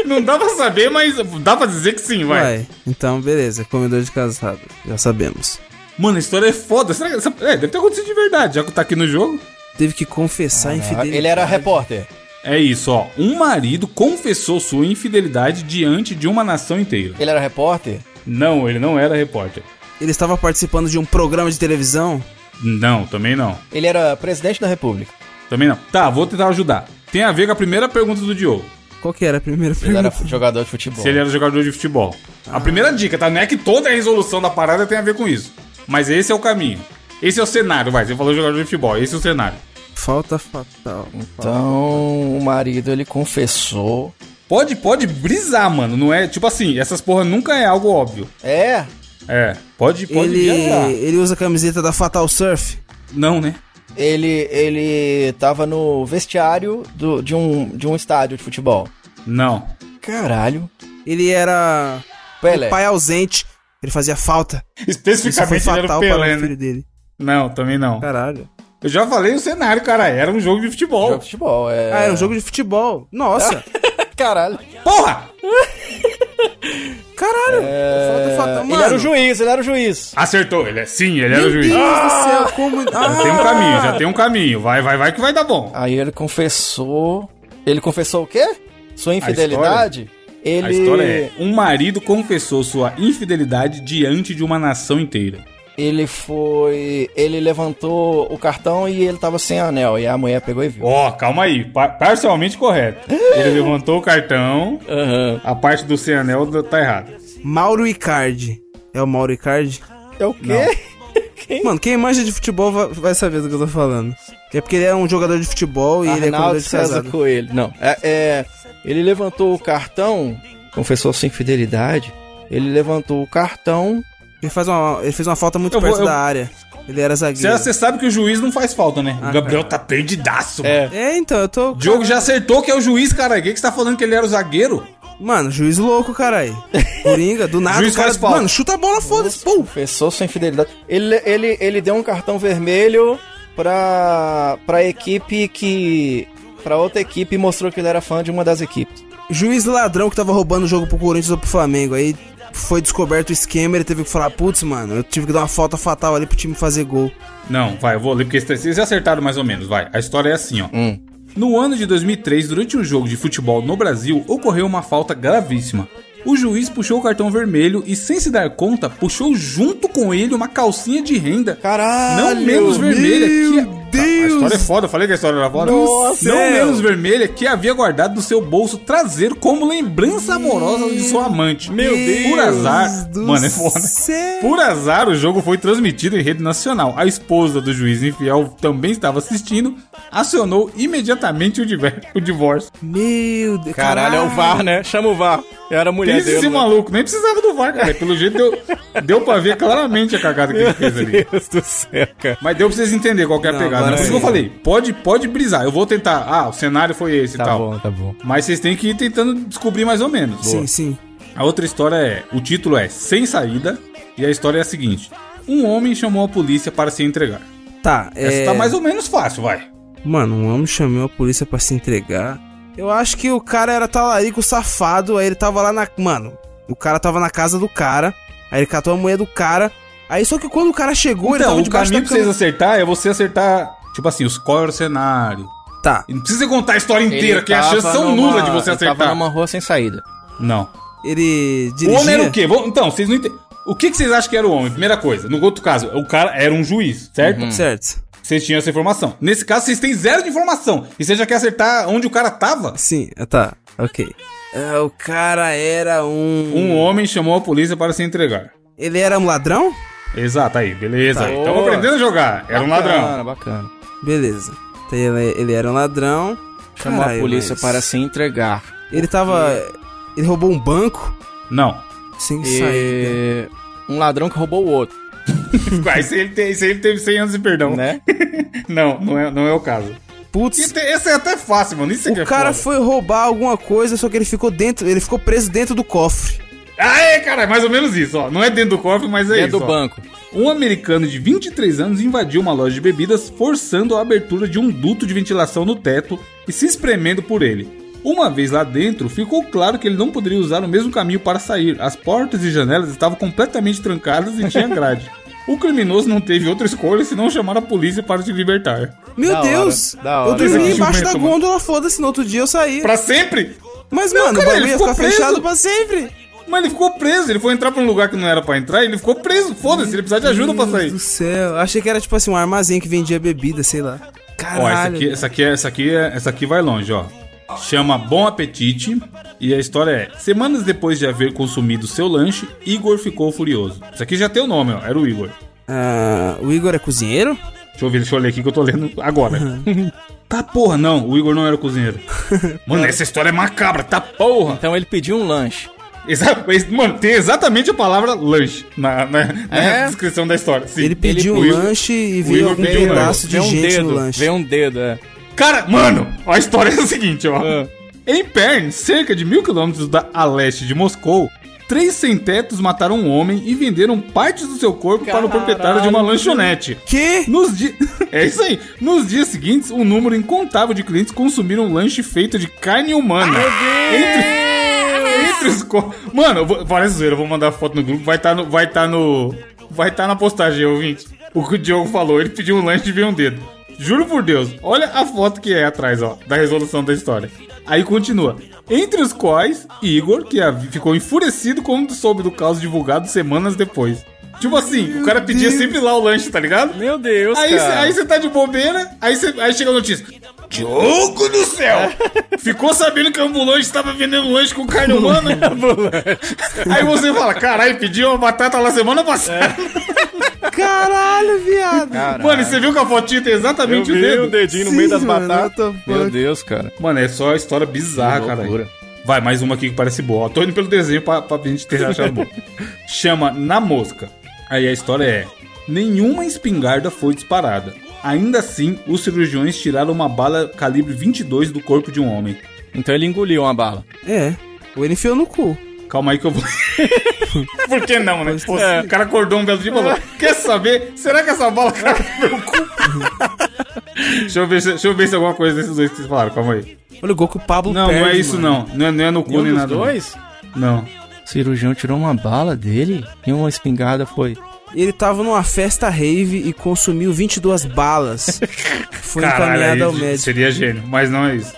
Não dá pra saber, mas dá pra dizer que sim, vai. Vai. Então, beleza. Comedor de casado. Já sabemos. Mano, a história é foda. Será que. essa- É, deve ter acontecido de verdade, já que tá aqui no jogo. Teve que confessar a Ah, infidelidade. Ele era repórter. É isso, ó. Um marido confessou sua infidelidade diante de uma nação inteira. Ele era repórter? Não, ele não era repórter. Ele estava participando de um programa de televisão. Não, também não. Ele era presidente da república. Também não. Tá, vou tentar ajudar. Tem a ver com a primeira pergunta do Diogo. Qual que era a primeira Ele era pergunta? jogador de futebol. Se ele era jogador de futebol. A primeira dica, tá? Não é que toda a resolução da parada tem a ver com isso. Mas esse é o caminho. Esse é o cenário, vai. Você falou jogador de futebol, esse é o cenário. Falta fatal. Então, o marido, ele confessou. Pode, pode brisar, mano. Não é, tipo assim, essas porra nunca é algo óbvio. É, É, pode, pode Ele, viajar. ele usa a camiseta da Fatal Surf. Não, né? ele, ele tava no vestiário do- de, um, de um estádio de futebol. Não. Caralho. Ele era Pelé. um pai ausente. Ele fazia falta. Isso foi Especificamente ele era fatal o para Pelé, o né? filho dele. Não, também não. Caralho. Eu já falei o cenário, cara. Era um jogo de futebol. Jogo de futebol, é. Ah, era um jogo de futebol. Nossa. <laughs> Caralho. Porra! <laughs> Caralho. Falta fatal. Mano. Ele era o juiz, ele era o juiz. Acertou. Ele é, sim, ele era Meu o juiz. Deus do céu, como... Já tem um caminho, já tem um caminho. Vai, vai, vai que vai dar bom. Aí ele confessou. Ele confessou o quê? Sua infidelidade? Ele. A história é: um marido confessou sua infidelidade diante de uma nação inteira. Ele foi. Ele levantou o cartão e ele tava sem anel. E a mulher pegou e viu. Ó, calma aí, pa- parcialmente correto. Ele levantou o cartão, Aham. a parte do sem anel tá errada. Mauro Icardi. É o Mauro Icardi? É o quê? <laughs> Mano, quem manja de futebol va- vai saber do que eu tô falando. É porque ele é um jogador de futebol e ele é Arnaldo comedor de César. Coelho. Não. É, é, ele levantou o cartão, confessou sua infidelidade. Ele levantou o cartão. Ele, faz uma, ele fez uma falta muito Eu vou- perto eu- da área. Ele era Você, zagueiro. você sabe que o juiz não faz falta, né? Ah, o Gabriel tá perdidaço, mano. É. É, então, eu tô... O Diogo já acertou que é o juiz, cara. O que, que você tá falando que ele era o zagueiro? Mano, juiz louco, caralho. <laughs> Coringa, do nada Juiz o cara... faz falta. Mano, chuta a bola, foda-se. Pum. Confessou sua infidelidade. Ele, ele, ele deu um cartão vermelho pra, pra equipe que. Pra outra equipe e mostrou que ele era fã de uma das equipes. Juiz ladrão que tava roubando o jogo pro Corinthians ou pro Flamengo. Aí foi descoberto o esquema, ele teve que falar, putz, mano, eu tive que dar uma falta fatal ali pro time fazer gol. Não, vai, eu vou ler porque vocês acertaram mais ou menos, vai. A história é assim, ó. Hum. No ano de 2003, durante um jogo de futebol no Brasil, ocorreu uma falta gravíssima. O juiz puxou o cartão vermelho e, sem se dar conta, puxou junto com ele uma calcinha de renda. Caralho! Não menos vermelha que. A Deus! história é foda, eu falei que a história era foda. Nossa, não menos vermelha que havia guardado no seu bolso traseiro como lembrança amorosa de sua amante. Meu Deus! Por azar. do Mano, é foda. céu. Por azar, o jogo foi transmitido em rede nacional. A esposa do juiz infiel também estava assistindo, acionou imediatamente o, diver- o divórcio. Meu Deus. Caralho, é o VAR, né? Chama o VAR. Era a mulher Pensa esse dele. né? maluco, nem precisava do VAR, cara. Pelo jeito deu, deu pra ver claramente a cagada que ele fez ali. Meu Deus do céu, cara. Mas deu pra vocês entenderem qual que é a pegada. Por isso que eu falei, pode, pode brisar. Eu vou tentar. Ah, o cenário foi esse e Tá tal. bom, tá bom. Mas vocês têm que ir tentando descobrir mais ou menos. Sim, sim. A outra história é: o título é Sem Saída. E a história é a seguinte: Um homem chamou a polícia para se entregar. Tá, Essa é... tá mais ou menos fácil, vai. Mano, um homem chamou a polícia pra se entregar. Eu acho que o cara era talarico safado, aí ele tava lá na. Mano, o cara tava na casa do cara, aí ele catou a mulher do cara. Aí só que quando o cara chegou, ele Então, tava o debaixo caminho da pra vocês acertar é você acertar, tipo assim, os qual era o cenário. Tá, E não precisa contar a história inteira, que as tava chances são nulas de você ele Tava acertar. numa rua sem saída. Não. ele O dirigia. homem era o quê? Então, vocês não entendem. O que, que vocês acham que era o homem? Primeira coisa. No outro caso, o cara era um juiz, certo? Certo. Vocês tinham essa informação. Nesse caso, vocês têm zero de informação. E você já quer acertar onde o cara tava? Sim, tá, ok. É, o cara era um. Um homem chamou a polícia para se entregar. Ele era um ladrão? Exato, aí, beleza. Tá. Estamos Boa. aprendendo a jogar. Era um ladrão. Bacana, bacana. Beleza. Então ele, ele era um ladrão. Chamou Caralho, a polícia mas- para se entregar. Ele tava. Ele roubou um banco Não. sem saída. E... Um ladrão que roubou o outro, Esse <laughs> aí ele, te- esse aí ele teve 100 anos de perdão. né? <laughs> Não, não é, não é o caso. Putz, Esse, é até fácil, mano. Isso o é cara foda. foi roubar alguma coisa, só que ele ficou dentro. Ele ficou preso dentro do cofre. Aê, cara, é mais ou menos isso, ó. Não é dentro do cofre, mas é Dentro isso. do ó. banco. Um americano de 23 anos invadiu uma loja de bebidas, forçando a abertura de um duto de ventilação no teto e se espremendo por ele. Uma vez lá dentro, ficou claro que ele não poderia usar o mesmo caminho para sair. As portas e janelas estavam completamente trancadas e tinha grade. O criminoso não teve outra escolha senão chamar a polícia para se libertar. Meu Da hora, Deus! da hora. Eu dormi embaixo da mano. gôndola, foda-se, no outro dia eu saí. Pra sempre? Mas, Não, mano, cara, o ele bagulho ia ficou ficar preso. fechado pra sempre. Mas ele ficou preso, ele foi entrar pra um lugar que não era pra entrar e ele ficou preso. Foda-se, ele precisa de ajuda pra Deus sair. do céu. Achei que era tipo assim, um armazém que vendia bebida, sei lá. Caralho. Ó, essa aqui, essa aqui, é- essa aqui, é- essa aqui vai longe, ó. Chama Bom Apetite e a história é: Semanas depois de haver consumido seu lanche, Igor ficou furioso. Isso aqui já tem o nome, ó. Era o Igor. Ah, o Igor é cozinheiro? Deixa eu ver, deixa eu ler aqui que eu tô lendo agora. <laughs> tá porra, não, o Igor não era cozinheiro. <laughs> Mano, essa história é macabra, tá porra. Então ele pediu um lanche. Exa- Mano, tem exatamente a palavra lanche na, na- na É? descrição da história. Sim. Ele pediu o um lanche e veio algum pediu um pedaço de Vê um gente dedo. no lanche. Vê um dedo, é. Cara, mano, a história é a seguinte, ó. Ah. Em Pern, cerca de mil quilômetros da- a leste de Moscou, três sem-tetos mataram um homem e venderam partes do seu corpo para o proprietário de uma Caralho. lanchonete. Que? Nos dias. <laughs> É isso aí. Nos dias seguintes, um número incontável de clientes consumiram um lanche feito de carne humana. Entre, entre Mano, eu vou, parece zoeira, eu vou mandar foto no grupo. Vai estar no. Vai estar no. Vai estar na postagem, ouvinte. O que o Diogo falou, ele pediu um lanche e veio um dedo. Juro por Deus, olha a foto que é atrás, ó, da resolução da história. Aí continua. Entre os quais, Igor, que ficou enfurecido quando soube do caos divulgado semanas depois. Tipo assim, o cara pedia sempre lá o lanche, tá ligado? Meu Deus, Aí cara. você tá de bobeira, aí, cê, aí chega a notícia. Diogo do céu! Ficou sabendo que a ambulante estava vendendo lanche com carne humana? aí você fala, caralho, pedi uma batata lá semana passada. Caralho, viado. Caralho. Mano, você viu que a fotinha tem Eu exatamente o vi dedo? o dedinho no Sim, meio das mano, batatas. Meu? Deus, cara. Mano, é só história bizarra, cara. Vai, mais uma aqui que parece boa. Tô indo pelo desenho pra, pra gente ter achado boa. <laughs> Chama Na Mosca. Aí a história é: Nenhuma espingarda foi disparada. Ainda assim, os cirurgiões tiraram uma bala calibre 22 do corpo de um homem. Então ele engoliu uma bala. É. Ou ele enfiou no cu. Calma aí que eu vou. <laughs> Por que não, né? Pô, É. O cara acordou um belo dia e falou: <laughs> Quer saber? Será que essa bala caiu no meu cu? <laughs> deixa, eu ver, se- deixa eu ver se é alguma coisa desses dois que vocês falaram. Calma aí. Olha o gol que o Pablo Não, perde, não é isso mano. não. Não é, não é no cu Nenhum nem nada. não. dois? Não. O cirurgião tirou uma bala dele e uma espingarda foi. Ele tava numa festa rave e consumiu 22 balas. <laughs> Foi Caralho, encaminhado ao médico. seria gênio, mas não é isso.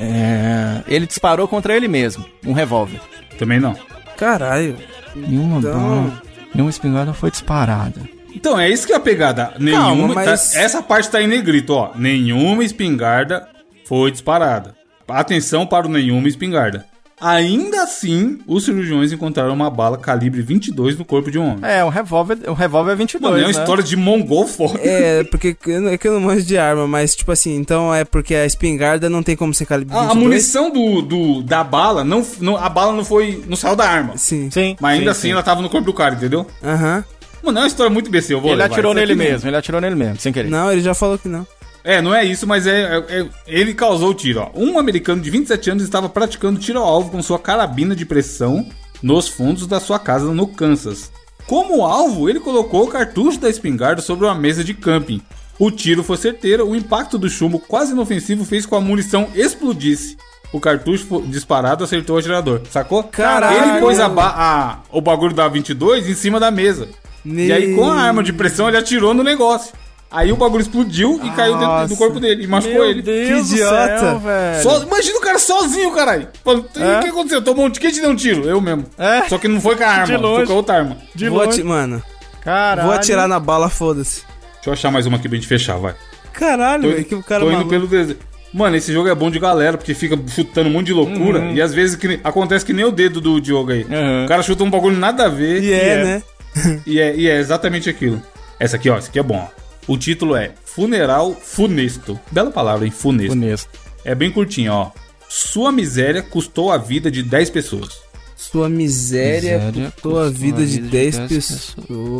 É. Ele disparou contra ele mesmo. Um revólver. Também não. Caralho. Nenhuma Então- bala. Nenhuma espingarda foi disparada. Então, é isso que é a pegada. Nenhuma. mas- tá- essa parte tá em negrito, ó. Nenhuma espingarda foi disparada. Atenção para o nenhuma espingarda. Ainda assim, os cirurgiões encontraram uma bala calibre 22 no corpo de um homem. É, um revólver, um revólver 22, Mano, é uma né? história de mongol foda. É, porque é que eu não manjo de arma, mas tipo assim, então é porque a espingarda não tem como ser calibre A, 22? a munição do, do- da bala, não, não- a bala não foi. não saiu da arma. Sim. Sim. Mas ainda sim, assim sim. ela tava no corpo do cara, entendeu? Aham. Mano, é uma história muito imbecil. Eu vou Ele atirou nele mesmo, ele atirou nele mesmo, sem querer. Não, ele já falou que não. É, não é isso, mas é, é- é- ele causou o tiro. Ó. Um americano de 27 anos estava praticando tiro ao alvo com sua carabina de pressão nos fundos da sua casa no Kansas. Como alvo, ele colocou o cartucho da espingarda sobre uma mesa de camping. O tiro foi certeiro, o impacto do chumbo quase inofensivo fez com que a munição explodisse. O cartucho disparado acertou o atirador, sacou? Caralho! Ele pôs a a- o bagulho da 22 em cima da mesa. E aí, com a arma de pressão, ele atirou no negócio. Aí o bagulho explodiu e caiu dentro do Nossa. corpo dele e machucou Meu ele. Deus Que idiota. céu, velho. Só- imagina o cara sozinho, caralho. É? O que aconteceu? Tomou um quem te deu um tiro? Eu mesmo. É. Só que não foi com a arma, De foi longe. com a outra arma. De vou longe. Mano, Caralho. vou atirar na bala, foda-se. Deixa eu achar mais uma aqui pra gente fechar, vai. Caralho, Tô, velho, que o cara tô indo pelo desenho. Mano, esse jogo é bom de galera, porque fica chutando um monte de loucura. Uhum. E às vezes que acontece que nem o dedo do Diogo aí. Uhum. O cara chuta um bagulho nada a ver. E é, né? <laughs> E é, e é exatamente aquilo. Essa aqui, ó, essa aqui é bom. ó. O título é Funeral Funesto. Bela palavra, hein? Funesto. Honesto. É bem curtinho, ó. Sua miséria custou a vida de 10 pessoas. Sua miséria, Miséria custou a vida de 10 pessoas.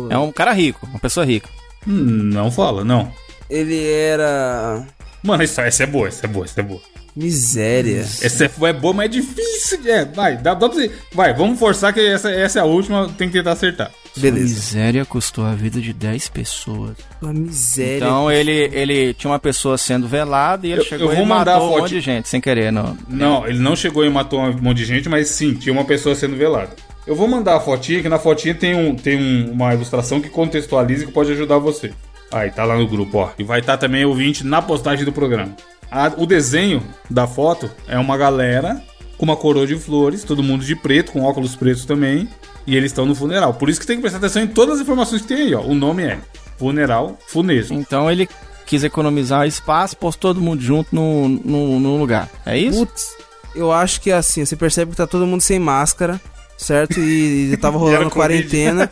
É um cara rico, uma pessoa rica. Hum, não fala, não. Ele era. Mano, essa, essa é boa, essa é boa, essa é boa. Miséria. Essa é, é boa, mas é difícil. É, vai, dá, dá pra você. Vai, vamos forçar que essa, essa é a última, tem que tentar acertar. Beleza. Miséria custou a vida de 10 pessoas. Uma miséria. Então ele, ele tinha uma pessoa sendo velada e ele Eu- chegou eu vou e mandar matou a um monte de gente sem querer. Não. Não, ele não chegou e matou um monte de gente, mas sim, tinha uma pessoa sendo velada. Eu vou mandar a fotinha, que na fotinha tem, um, tem um- uma ilustração que contextualiza e que pode ajudar você. Aí, tá lá no grupo, ó. E vai estar também o 20 na postagem do programa. A- o desenho da foto é uma galera com uma coroa de flores, todo mundo de preto, com óculos pretos também. E eles estão no funeral. Por isso que tem que prestar atenção em todas as informações que tem aí, ó. O nome é Funeral Funesco. Então ele quis economizar espaço, pôs todo mundo junto no, no, no lugar. É isso? Putz, eu acho que é assim, você percebe que tá todo mundo sem máscara, certo? E, e tava <laughs> rolando quarentena.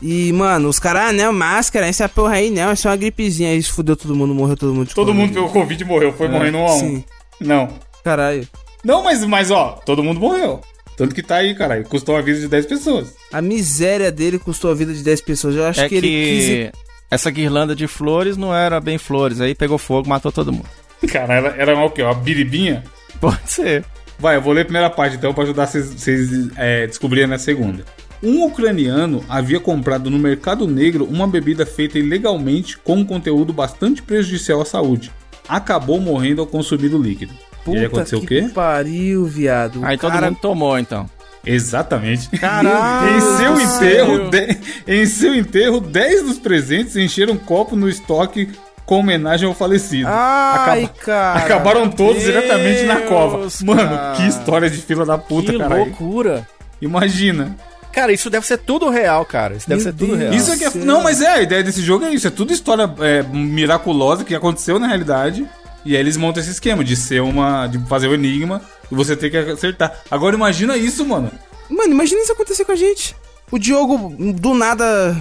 E, mano, os caras, ah, não, máscara, essa porra aí não, é só uma gripezinha. Aí fudeu todo mundo, morreu todo mundo de Todo Covid. mundo pegou Covid e morreu, foi morrendo um a um. Sim, Não. caralho. Não, mas, mas ó, todo mundo morreu. Tanto que tá aí, caralho. Custou a vida de 10 pessoas. A miséria dele custou a vida de 10 pessoas. Eu acho é que, que, ele quis. essa guirlanda de flores não era bem flores. Aí pegou fogo, matou todo mundo. Cara, era, era o quê? Uma biribinha? Pode ser. Vai, eu vou ler a primeira parte então pra ajudar vocês é, descobrirem na segunda. Um ucraniano havia comprado no mercado negro uma bebida feita ilegalmente com um conteúdo bastante prejudicial à saúde. Acabou morrendo ao consumir o líquido. e aí aconteceu que o quê? pariu, viado. O Aí todo cara- mundo tomou, então. Exatamente. Caralho em seu enterro, de- em seu enterro, 10 dos presentes encheram um copo no estoque com homenagem ao falecido. Ai, Acaba- <laughs> cara. Acabaram todos diretamente na cova. Deus, Mano, cara. que história de fila da puta, que caralho. loucura. Imagina. Cara, isso deve ser tudo real, cara. Isso deve Meu ser tudo Deus. real. Isso é que é... céu. Não, mas é, a ideia desse jogo é isso. É tudo história é, miraculosa que aconteceu na realidade. E aí eles montam esse esquema de ser uma. de fazer o enigma e você ter que acertar. Agora imagina isso, mano. Mano, imagina isso acontecer com a gente. O Diogo, do nada,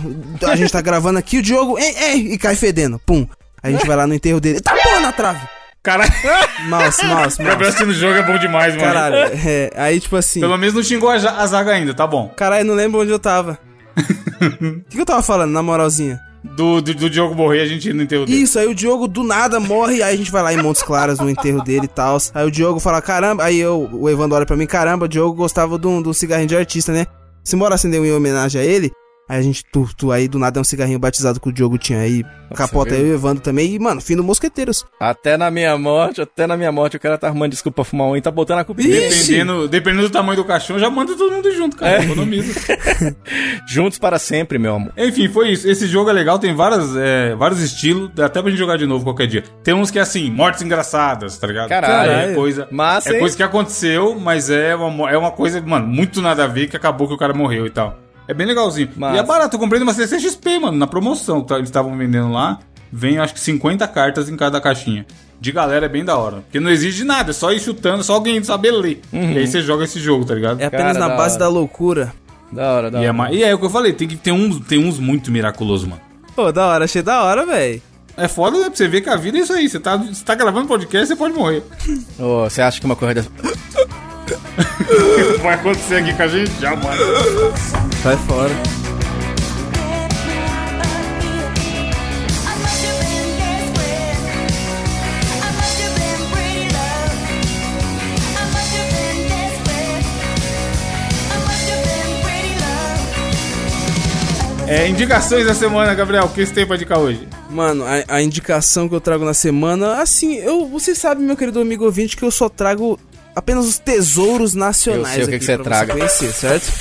a gente tá <laughs> gravando aqui, o Diogo, ei, ei, e cai fedendo. Pum. Aí a gente vai lá no enterro dele. Tá porra na trave. Caralho, Nossa, nossa, Gabriel nossa. assistindo o jogo é bom demais, mano. Caralho, é, aí tipo assim. Pelo menos não xingou a, ja- a zaga ainda, tá bom. Caralho, não lembro onde eu tava. <laughs> O que, que eu tava falando, na moralzinha? Do, do, do Diogo morrer, a gente ir no enterro dele. Isso, aí o Diogo do nada morre, aí a gente vai lá em Montes Claros no enterro dele e tal. Aí o Diogo fala, caramba, aí eu, o Evandro olha pra mim, caramba, o Diogo gostava de um cigarrinho de artista, né? Se bora acender um em homenagem a ele, aí a gente, tu, tu, aí do nada é um cigarrinho batizado que o Diogo tinha aí, capota eu e o Evandro também, e mano, fim do Mosqueteiros. Até na minha morte, até na minha morte, o cara tá arrumando desculpa pra fumar um e tá botando a culpa. Dependendo, dependendo do tamanho do caixão, já manda todo mundo junto, cara. Economiza. <laughs> Juntos para sempre, meu amor. Enfim, foi isso. Esse jogo é legal, tem várias, é, vários estilos, dá até pra gente jogar de novo qualquer dia. Tem uns que é assim, mortes engraçadas, tá ligado? Caralho. É coisa, Massa, é hein? coisa que aconteceu, mas é uma, é uma coisa, mano, muito nada a ver que acabou que o cara morreu e tal. É bem legalzinho. Massa. E é barato, eu comprei numa CCXP, mano, na promoção que tá- eles estavam vendendo lá. Vem, acho que 50 cartas em cada caixinha. De galera é bem da hora. Porque não exige nada, é só ir chutando, só alguém saber ler. E aí você joga esse jogo, tá ligado? É apenas Cara, na da base hora. da loucura. Da hora, da E hora. é, e é o que eu falei, tem que ter uns, tem uns muito miraculosos, mano. Pô, da hora, achei da hora, velho. É foda, né? Pra você ver que a vida é isso aí. Você tá, você tá gravando podcast, você pode morrer. Ô, Você acha que uma corrida... <laughs> Vai acontecer aqui com a gente? Jamais. Sai fora. É, indicações da semana, Gabriel. O que você tem pra indicar hoje? Mano, a, a indicação que eu trago na semana, assim, eu, você sabe, meu querido amigo ouvinte, que eu só trago apenas os tesouros nacionais Eu sei o que aqui que você pra traga. você conhecer, certo?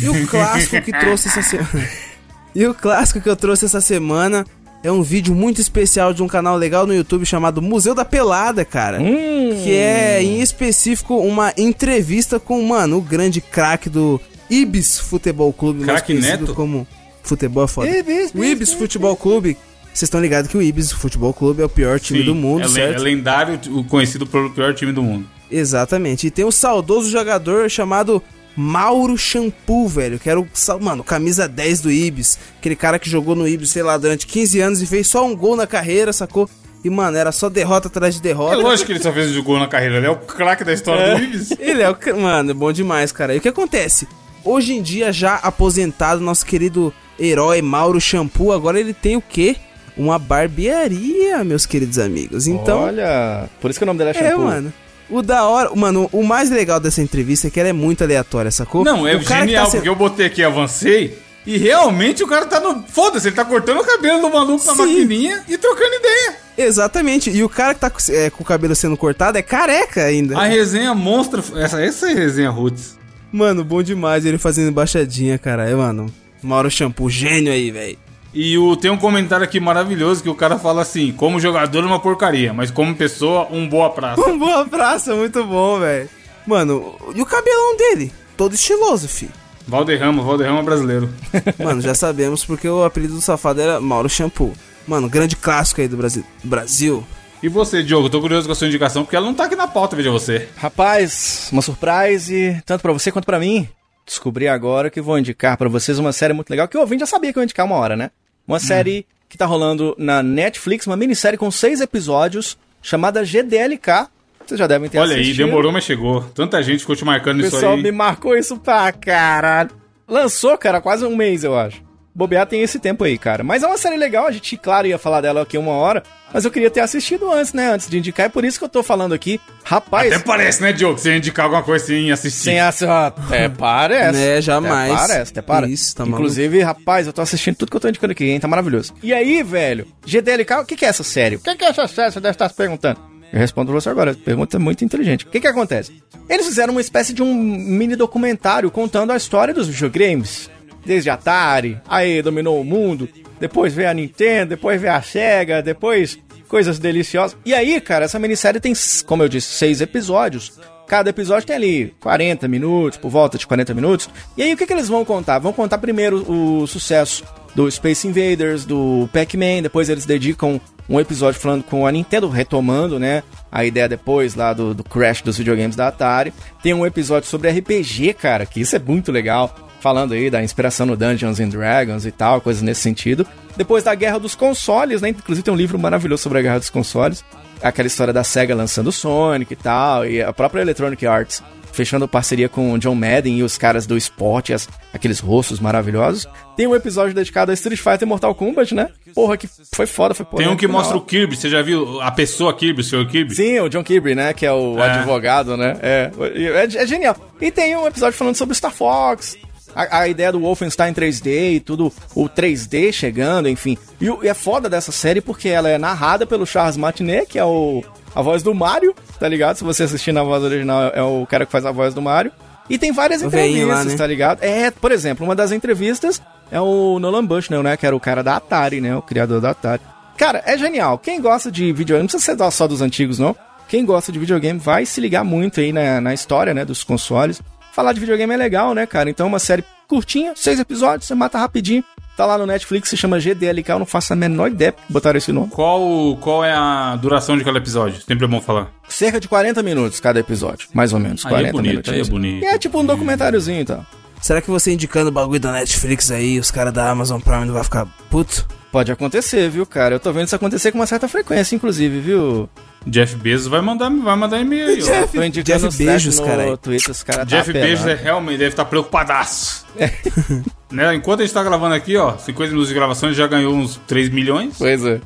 E o clássico que <laughs> trouxe essa semana. <laughs> E o clássico que eu trouxe essa semana é um vídeo muito especial de um canal legal no YouTube chamado Museu da Pelada, cara. Hum, Que é, em específico, uma entrevista com, mano, o grande craque do Ibis Futebol Clube, mais Craque conhecido Neto? como futebol é foda. Ibis, o Ibis Futebol Clube, vocês estão ligados que o Ibis Futebol Clube é o pior time do mundo, é, certo? é lendário, o conhecido pelo pior time do mundo. Exatamente. E tem um saudoso jogador chamado Mauro Shampoo, velho. Que era o, mano, camisa 10 do Ibis. Aquele cara que jogou no Ibis, sei lá, durante 15 anos e fez só um gol na carreira, sacou? E, mano, era só derrota atrás de É derrota. lógico que ele só fez um gol na carreira. Ele é o craque da história do Ibis. <laughs> Ele é o. Mano, é bom demais, cara. E o que acontece? Hoje em dia, já aposentado, nosso querido herói Mauro Shampoo, agora ele tem o quê? Uma barbearia, meus queridos amigos. Então. Olha, por isso que o nome dele é É, shampoo. mano. O da hora, mano, o mais legal dessa entrevista é que ela é muito aleatória, sacou? Não, é o que genial, tá porque eu botei aqui, avancei, e realmente o cara tá no. Foda-se, ele tá cortando o cabelo do maluco na Sim. maquininha e trocando ideia. Exatamente, e o cara que tá com, é, com o cabelo sendo cortado é careca ainda. A resenha monstra. Essa, essa é a resenha Roots. Mano, bom demais ele fazendo embaixadinha, cara. É, mano, Mauro Shampoo, gênio aí, velho. E o, tem um comentário aqui maravilhoso que o cara fala assim: como jogador, uma porcaria, mas como pessoa, um boa praça. Um boa praça, muito bom, velho. Mano, e o cabelão dele? Todo estiloso, fi. Valderrama, Valderrama brasileiro. <laughs> Mano, já sabemos porque o apelido do safado era Mauro Shampoo. Mano, grande clássico aí do Brasil. Brasil. E você, Diogo? Tô curioso com a sua indicação, porque ela não tá aqui na pauta, veja você. Rapaz, uma surprise, tanto pra você quanto pra mim. Descobri agora que vou indicar pra vocês uma série muito legal, que o ouvinte já sabia que eu ia indicar uma hora, né? Uma série que tá rolando na Netflix, uma minissérie com seis episódios, chamada GDLK. Vocês já devem ter Olha aí, assistido. demorou, mas chegou. Tanta gente ficou te marcando O isso pessoal aí. me marcou isso pra caralho. Lançou, cara, quase um mês, eu acho. Bobear tem esse tempo aí, cara. Mas é uma série legal, a gente, claro, ia falar dela aqui uma hora, mas eu queria ter assistido antes, né? Antes de indicar, é por isso que eu tô falando aqui. Rapaz, Até parece, né, Diogo? Você ia indicar alguma coisa sem assistir. sem essa. <laughs> Até parece. Né, jamais. Até parece, até para. Isso, tá Inclusive, rapaz, eu tô assistindo tudo que eu tô indicando aqui, hein? Tá maravilhoso. E aí, velho, GDLK, o que, que é essa série? O que, que é essa série? Você deve estar se perguntando. Eu respondo pra você agora. Pergunta é muito inteligente. O que, que acontece? Eles fizeram uma espécie de um mini documentário contando a história dos videogames. Desde Atari, aí dominou o mundo, depois veio a Nintendo, depois veio a Sega, depois coisas deliciosas. E aí, cara, essa minissérie tem, como eu disse, seis episódios. Cada episódio tem ali 40 minutos, por volta de 40 minutos. E aí, o que, que eles vão contar? Vão contar primeiro o sucesso do Space Invaders, do Pac-Man, depois eles dedicam um episódio falando com a Nintendo, retomando, né, a ideia depois lá do, do crash dos videogames da Atari. Tem um episódio sobre RPG, cara, que isso é muito legal, falando aí da inspiração no Dungeons and Dragons e tal, coisas nesse sentido. Depois da Guerra dos Consoles, né, inclusive tem um livro maravilhoso sobre a Guerra dos Consoles, aquela história da SEGA lançando Sonic e tal, e a própria Electronic Arts fechando parceria com o John Madden e os caras do esporte, as- aqueles rostos maravilhosos. Tem um episódio dedicado a Street Fighter e Mortal Kombat, né? Porra, que foi foda, foi Tem um que mostra o Kirby. Você já viu a pessoa Kirby, o senhor Kirby? Sim, o John Kirby, né? Que é o É. advogado, né? É, é, é genial. E tem um episódio falando sobre Star Fox. A, a ideia do Wolfenstein 3D e tudo, o 3D chegando, enfim. E, e é foda dessa série porque ela é narrada pelo Charles Martinet, que é o, a voz do Mario, tá ligado? Se você assistir na voz original, é o cara que faz a voz do Mario. E tem várias O entrevistas, lá, né? tá ligado? É, por exemplo, uma das entrevistas é o Nolan Bushnell, né? Que era o cara da Atari, né? O criador da Atari. Cara, é genial. Quem gosta de videogame, não precisa ser só dos antigos, não. Quem gosta de videogame vai se ligar muito aí na, na história, né? Dos consoles. Falar de videogame é legal, né, cara? Então, uma série curtinha, seis episódios, você mata rapidinho. Tá lá no Netflix, se chama GDLK, eu não faço a menor ideia porque botaram esse nome. Qual, qual é a duração de cada episódio? Sempre é bom falar. Cerca de 40 minutos cada episódio, mais ou menos. Aí é 40 bonito, minutos. aí é bonito. É tipo um documentáriozinho, então. Será que você indicando o bagulho da Netflix aí, os caras da Amazon Prime não vai ficar puto? Pode acontecer, viu, cara? Eu tô vendo isso acontecer com uma certa frequência, inclusive, viu? Jeff Bezos vai mandar, vai mandar e-mail. aí, ó. Jeff- Tô indicando Jeff no caralho. Twitter, os caras Jeff tá Bezos é, realmente deve estar preocupadaço. <laughs> né? Enquanto a gente tá gravando aqui, ó, 50 minutos de gravação, já ganhou uns 3 milhões. Pois é.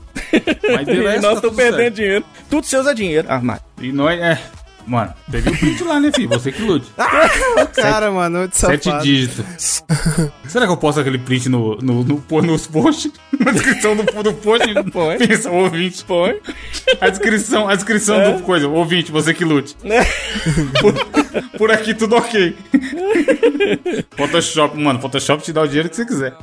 Mas <laughs> E nós tá estamos tudo perdendo certo. dinheiro. Tudo seus é dinheiro. Mas... E nós, é. Mano, teve o print lá, né, filho? Você que lute. <laughs> O cara, mano, de Sete safado. dígitos. Será que eu posto aquele print no, no, no, nos posts? <laughs> Na descrição do, do post? Põe. Pensa, ouvinte. Põe. A descrição, a descrição É. do coisa. Ouvinte, você que lute. Né? Por, por aqui tudo ok. Photoshop, mano, Photoshop te dá o dinheiro que você quiser.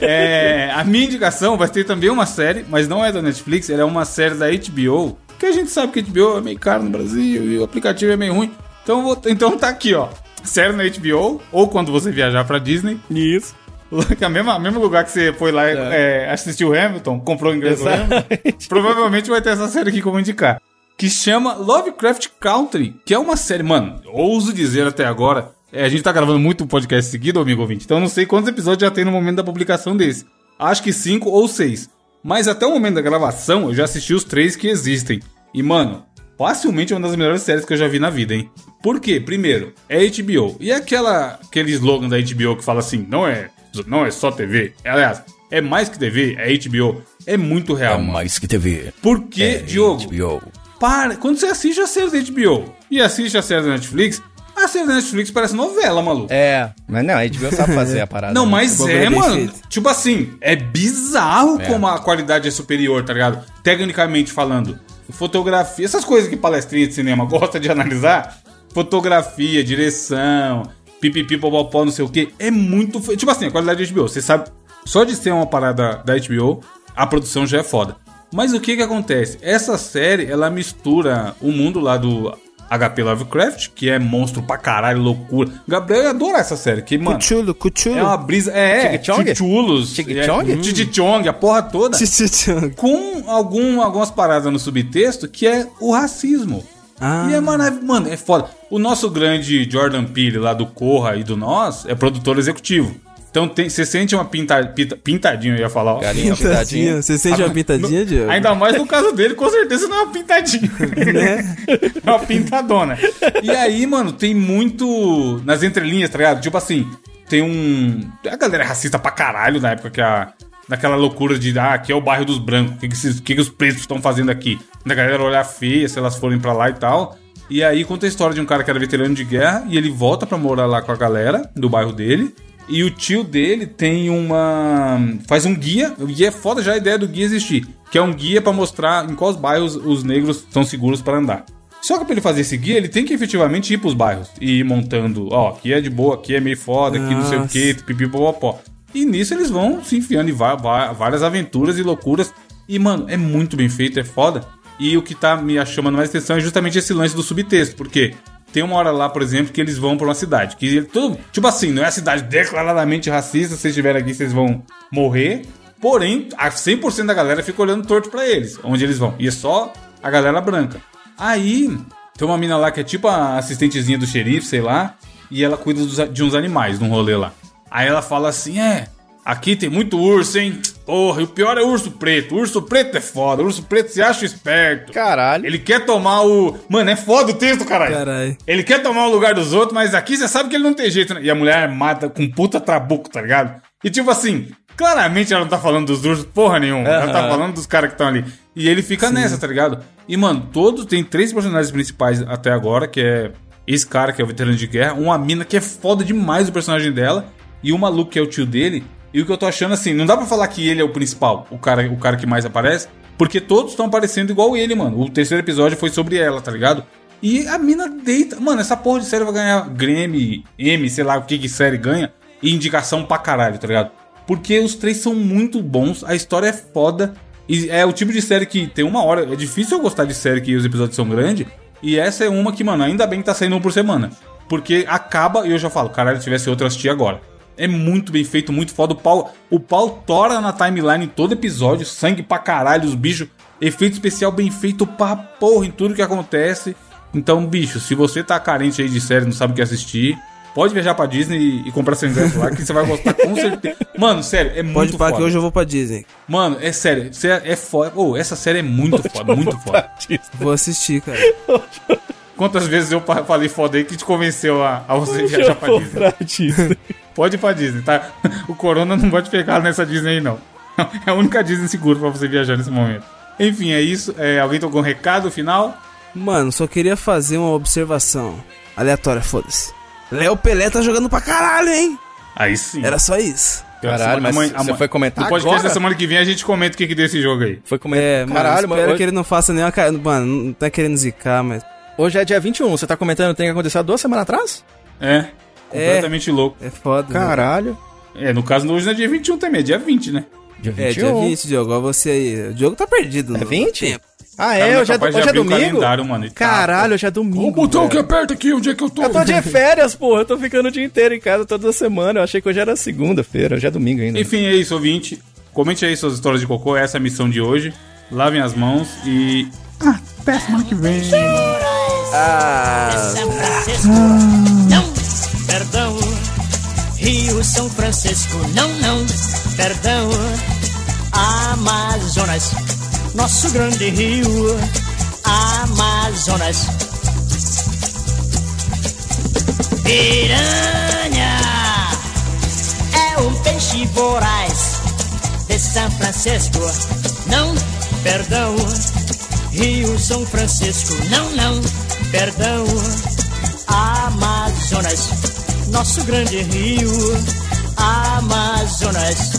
É, a minha indicação vai ter também uma série, mas não é da Netflix, ela é uma série da HBO, que a gente sabe que a HBO é meio caro no Brasil e o aplicativo é meio ruim. Então, vou- então tá aqui, ó. Série na HBO, ou quando você viajar pra Disney, Isso. <laughs> que é o mesmo, mesmo lugar que você foi lá é, assistir o Hamilton, comprou o ingresso do Hamilton, provavelmente vai ter essa série aqui como indicar. Que chama Lovecraft Country, que é uma série, mano, ouso dizer até agora. é, a gente tá gravando muito podcast seguido, amigo ouvinte, então eu não sei quantos episódios já tem no momento da publicação desse. Acho que cinco ou seis. Mas até o momento da gravação, eu já assisti os três que existem. E, mano, facilmente é uma das melhores séries que eu já vi na vida, hein? Por quê? Primeiro, é HBO. E aquela, aquele slogan da HBO que fala assim, não é, não é só TV. Aliás, é mais que TV, é HBO. É muito real, mano. mais que TV. Por que, Diogo? HBO. para. Quando você assiste a série da HBO e assiste a série da Netflix, a série da Netflix parece novela, maluco. É, mas não, a HBO sabe fazer a parada. Não, né? mas é, é mano. feito. Tipo assim, é bizarro É. como a qualidade é superior, tá ligado? Tecnicamente falando. Fotografia, essas coisas que palestrinha de cinema gosta de analisar. Fotografia, direção, pipipi, popopó, não sei o que. É muito. Tipo assim, a qualidade da HBO. Você sabe, só de ser uma parada da HBO, a produção já é foda. Mas o que que acontece? Essa série, ela mistura o mundo lá do HP Lovecraft, que é monstro pra caralho, loucura. Gabriel ia adorar essa série, que, mano. Cuchulo, cuchulo. É uma brisa. É, Tig-chong? Tchulos. Tig-chong? É, Tig-chong, a porra toda. Tchutchung. Com algum, algumas paradas no subtexto que é o racismo. Ah. E é, é, mano, é foda. O nosso grande Jordan Peele lá do Corra e do Nós é produtor executivo. Então tem- você sente uma pinta, pinta, pintadinha, eu ia falar. Galinha Pintadinha. pintadinha. Você sente uma pintadinha, No- Diogo? Ainda mais no caso dele, com certeza não é uma pintadinha. <laughs> Né? É uma pintadona. E aí, mano, tem muito nas entrelinhas, tá ligado? Tipo assim, tem um. A galera é racista pra caralho na época que a. Naquela loucura de, ah, aqui é o bairro dos brancos, o que, que, que, que os pretos estão fazendo aqui? Da galera olhar feia se elas forem pra lá e tal. E aí conta a história de um cara que era veterano de guerra e ele volta pra morar lá com a galera do bairro dele. E o tio dele tem uma. faz um guia, e é foda já a ideia do guia existir. Que é um guia pra mostrar em quais bairros os negros são seguros para andar. Só que pra ele fazer esse guia, ele tem que efetivamente ir pros bairros. E ir montando, ó, aqui é de boa, aqui é meio foda, aqui não sei o Nossa. que, pipipopopó. E nisso eles vão se enfiando em várias aventuras e loucuras. E, mano, é muito bem feito, é foda. E o que tá me chamando mais atenção é justamente esse lance do subtexto, porque tem uma hora lá, por exemplo, que eles vão pra uma cidade. Que todo, tipo assim, não é a cidade declaradamente racista, se vocês estiverem aqui, vocês vão morrer. Porém, a 100% da galera fica olhando torto pra eles, onde eles vão. E é só a galera branca. Aí, tem uma mina lá que é tipo a assistentezinha do xerife, sei lá, e ela cuida dos- de uns animais num rolê lá. Aí ela fala assim: é, aqui tem muito urso, hein? Porra, e o pior é o urso preto. O urso preto é foda. O urso preto se acha esperto. Caralho. Ele quer tomar o. Mano, é foda o texto, caralho. Caralho. Ele quer tomar o lugar dos outros, mas aqui você sabe que ele não tem jeito, né? E a mulher armada com puta trabuco, tá ligado? E tipo assim, claramente ela não tá falando dos ursos porra nenhuma. Ela tá falando dos caras que estão ali. E ele fica nessa, tá ligado? E, mano, todos. Tem três personagens principais até agora, que é esse cara que é o veterano de guerra, uma mina que é foda demais o personagem dela, e o maluco que é o tio dele. E o que eu tô achando assim, não dá pra falar que ele é o principal, o cara, o cara que mais aparece, porque todos estão aparecendo igual ele, mano. O terceiro episódio foi sobre ela, tá ligado? E a mina deita. Mano, essa porra de série vai ganhar Grammy, M, sei lá o que que série ganha, e indicação pra caralho, tá ligado? Porque os três são muito bons, a história é foda. E é o tipo de série que tem uma hora. É difícil eu gostar de série que os episódios são grandes. E essa é uma que, mano, ainda bem que tá saindo um por semana. Porque acaba e eu já falo, caralho, se tivesse outra, eu agora. É muito bem feito, muito foda. O pau, o pau tora na timeline em todo episódio, sangue pra caralho, os bichos. Efeito especial bem feito pra porra em tudo que acontece. Então, bicho, se você tá carente aí de série, não sabe o que assistir, pode viajar pra Disney e, comprar seu ingresso lá, que você vai gostar com certeza. Mano, sério, é Pode muito foda. que hoje eu vou pra Disney. Mano, é sério, cê- é foda. Ô, essa série é muito foda, muito foda. Vou assistir, cara. Quantas vezes eu falei foda aí que te convenceu a, a você viajar pra Disney? <laughs> Pode ir pra Disney, tá? <laughs> O Corona não te pegar nessa Disney aí, não. <laughs> É a única Disney segura pra você viajar nesse momento. Enfim, é isso. É, alguém tem algum recado final? Mano, só queria fazer uma observação aleatória, foda-se. Léo Pelé tá jogando pra caralho, hein? Aí sim. Era só isso. Caralho, mas Amanhã- você foi comentar No podcast agora? da semana que vem a gente comenta o que, que deu esse jogo aí. Foi comentar. É, mano, Caralho, espero mano. que ele não faça nenhuma... Mano, não tá querendo zicar, mas... Hoje é dia 21, você tá comentando que tem que acontecer há duas semanas atrás? É. Completamente louco. É foda. né? Caralho. É, no caso, hoje não é dia 21 também, é dia 20, né? Dia É, dia 20, Diogo. Ó, você aí. O Diogo tá perdido. É no 20? tempo. Ah, Cara, é, não hoje é, capaz de hoje é domingo? mano, tá- Caralho, hoje é domingo. O botão velho. que aperta aqui, onde é que eu tô? Eu tô de <laughs> férias, porra. Eu tô ficando o dia inteiro em casa toda semana. Eu achei que hoje era segunda-feira, hoje é domingo ainda. Enfim, é isso, ouvinte. Comente aí suas histórias de cocô, essa é a missão de hoje. Lavem as mãos e. Até semana que vem. São Francisco, não, perdão. Rio São Francisco, não, não, perdão. Amazonas, nosso grande rio, Amazonas. Piranha é um peixe voraz de São Francisco, não, perdão. Rio São Francisco, não, não, perdão. Amazonas, nosso grande rio, Amazonas.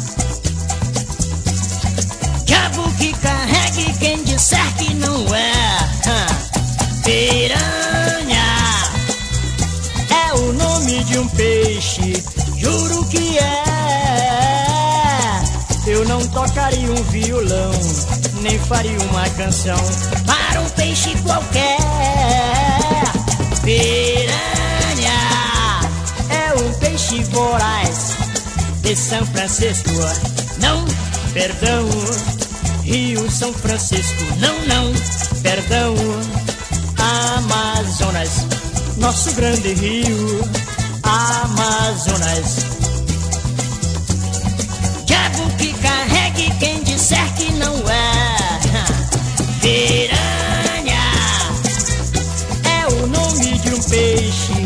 Diabo que carregue quem disser que não é. Piranha é o nome de um peixe, juro que é. Eu não tocaria um violão, nem faria uma canção para um peixe qualquer. Piranha peixe voraz de São Francisco. Não, perdão. Rio São Francisco, não, não, perdão. Amazonas, nosso grande rio, Amazonas. Diabo que carregue quem disser que não é. Piranha é o nome de um peixe,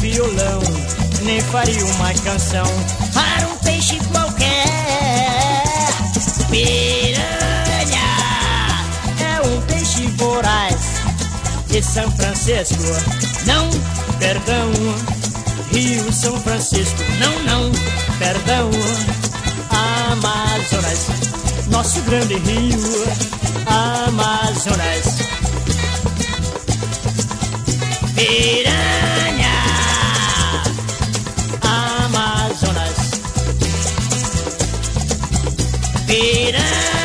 violão, nem faria uma canção para um peixe qualquer. Piranha é um peixe voraz de São Francisco. Não, perdão. Rio São Francisco. Não, não, perdão. Amazonas, nosso grande rio. Amazonas. Piranha. Piranha.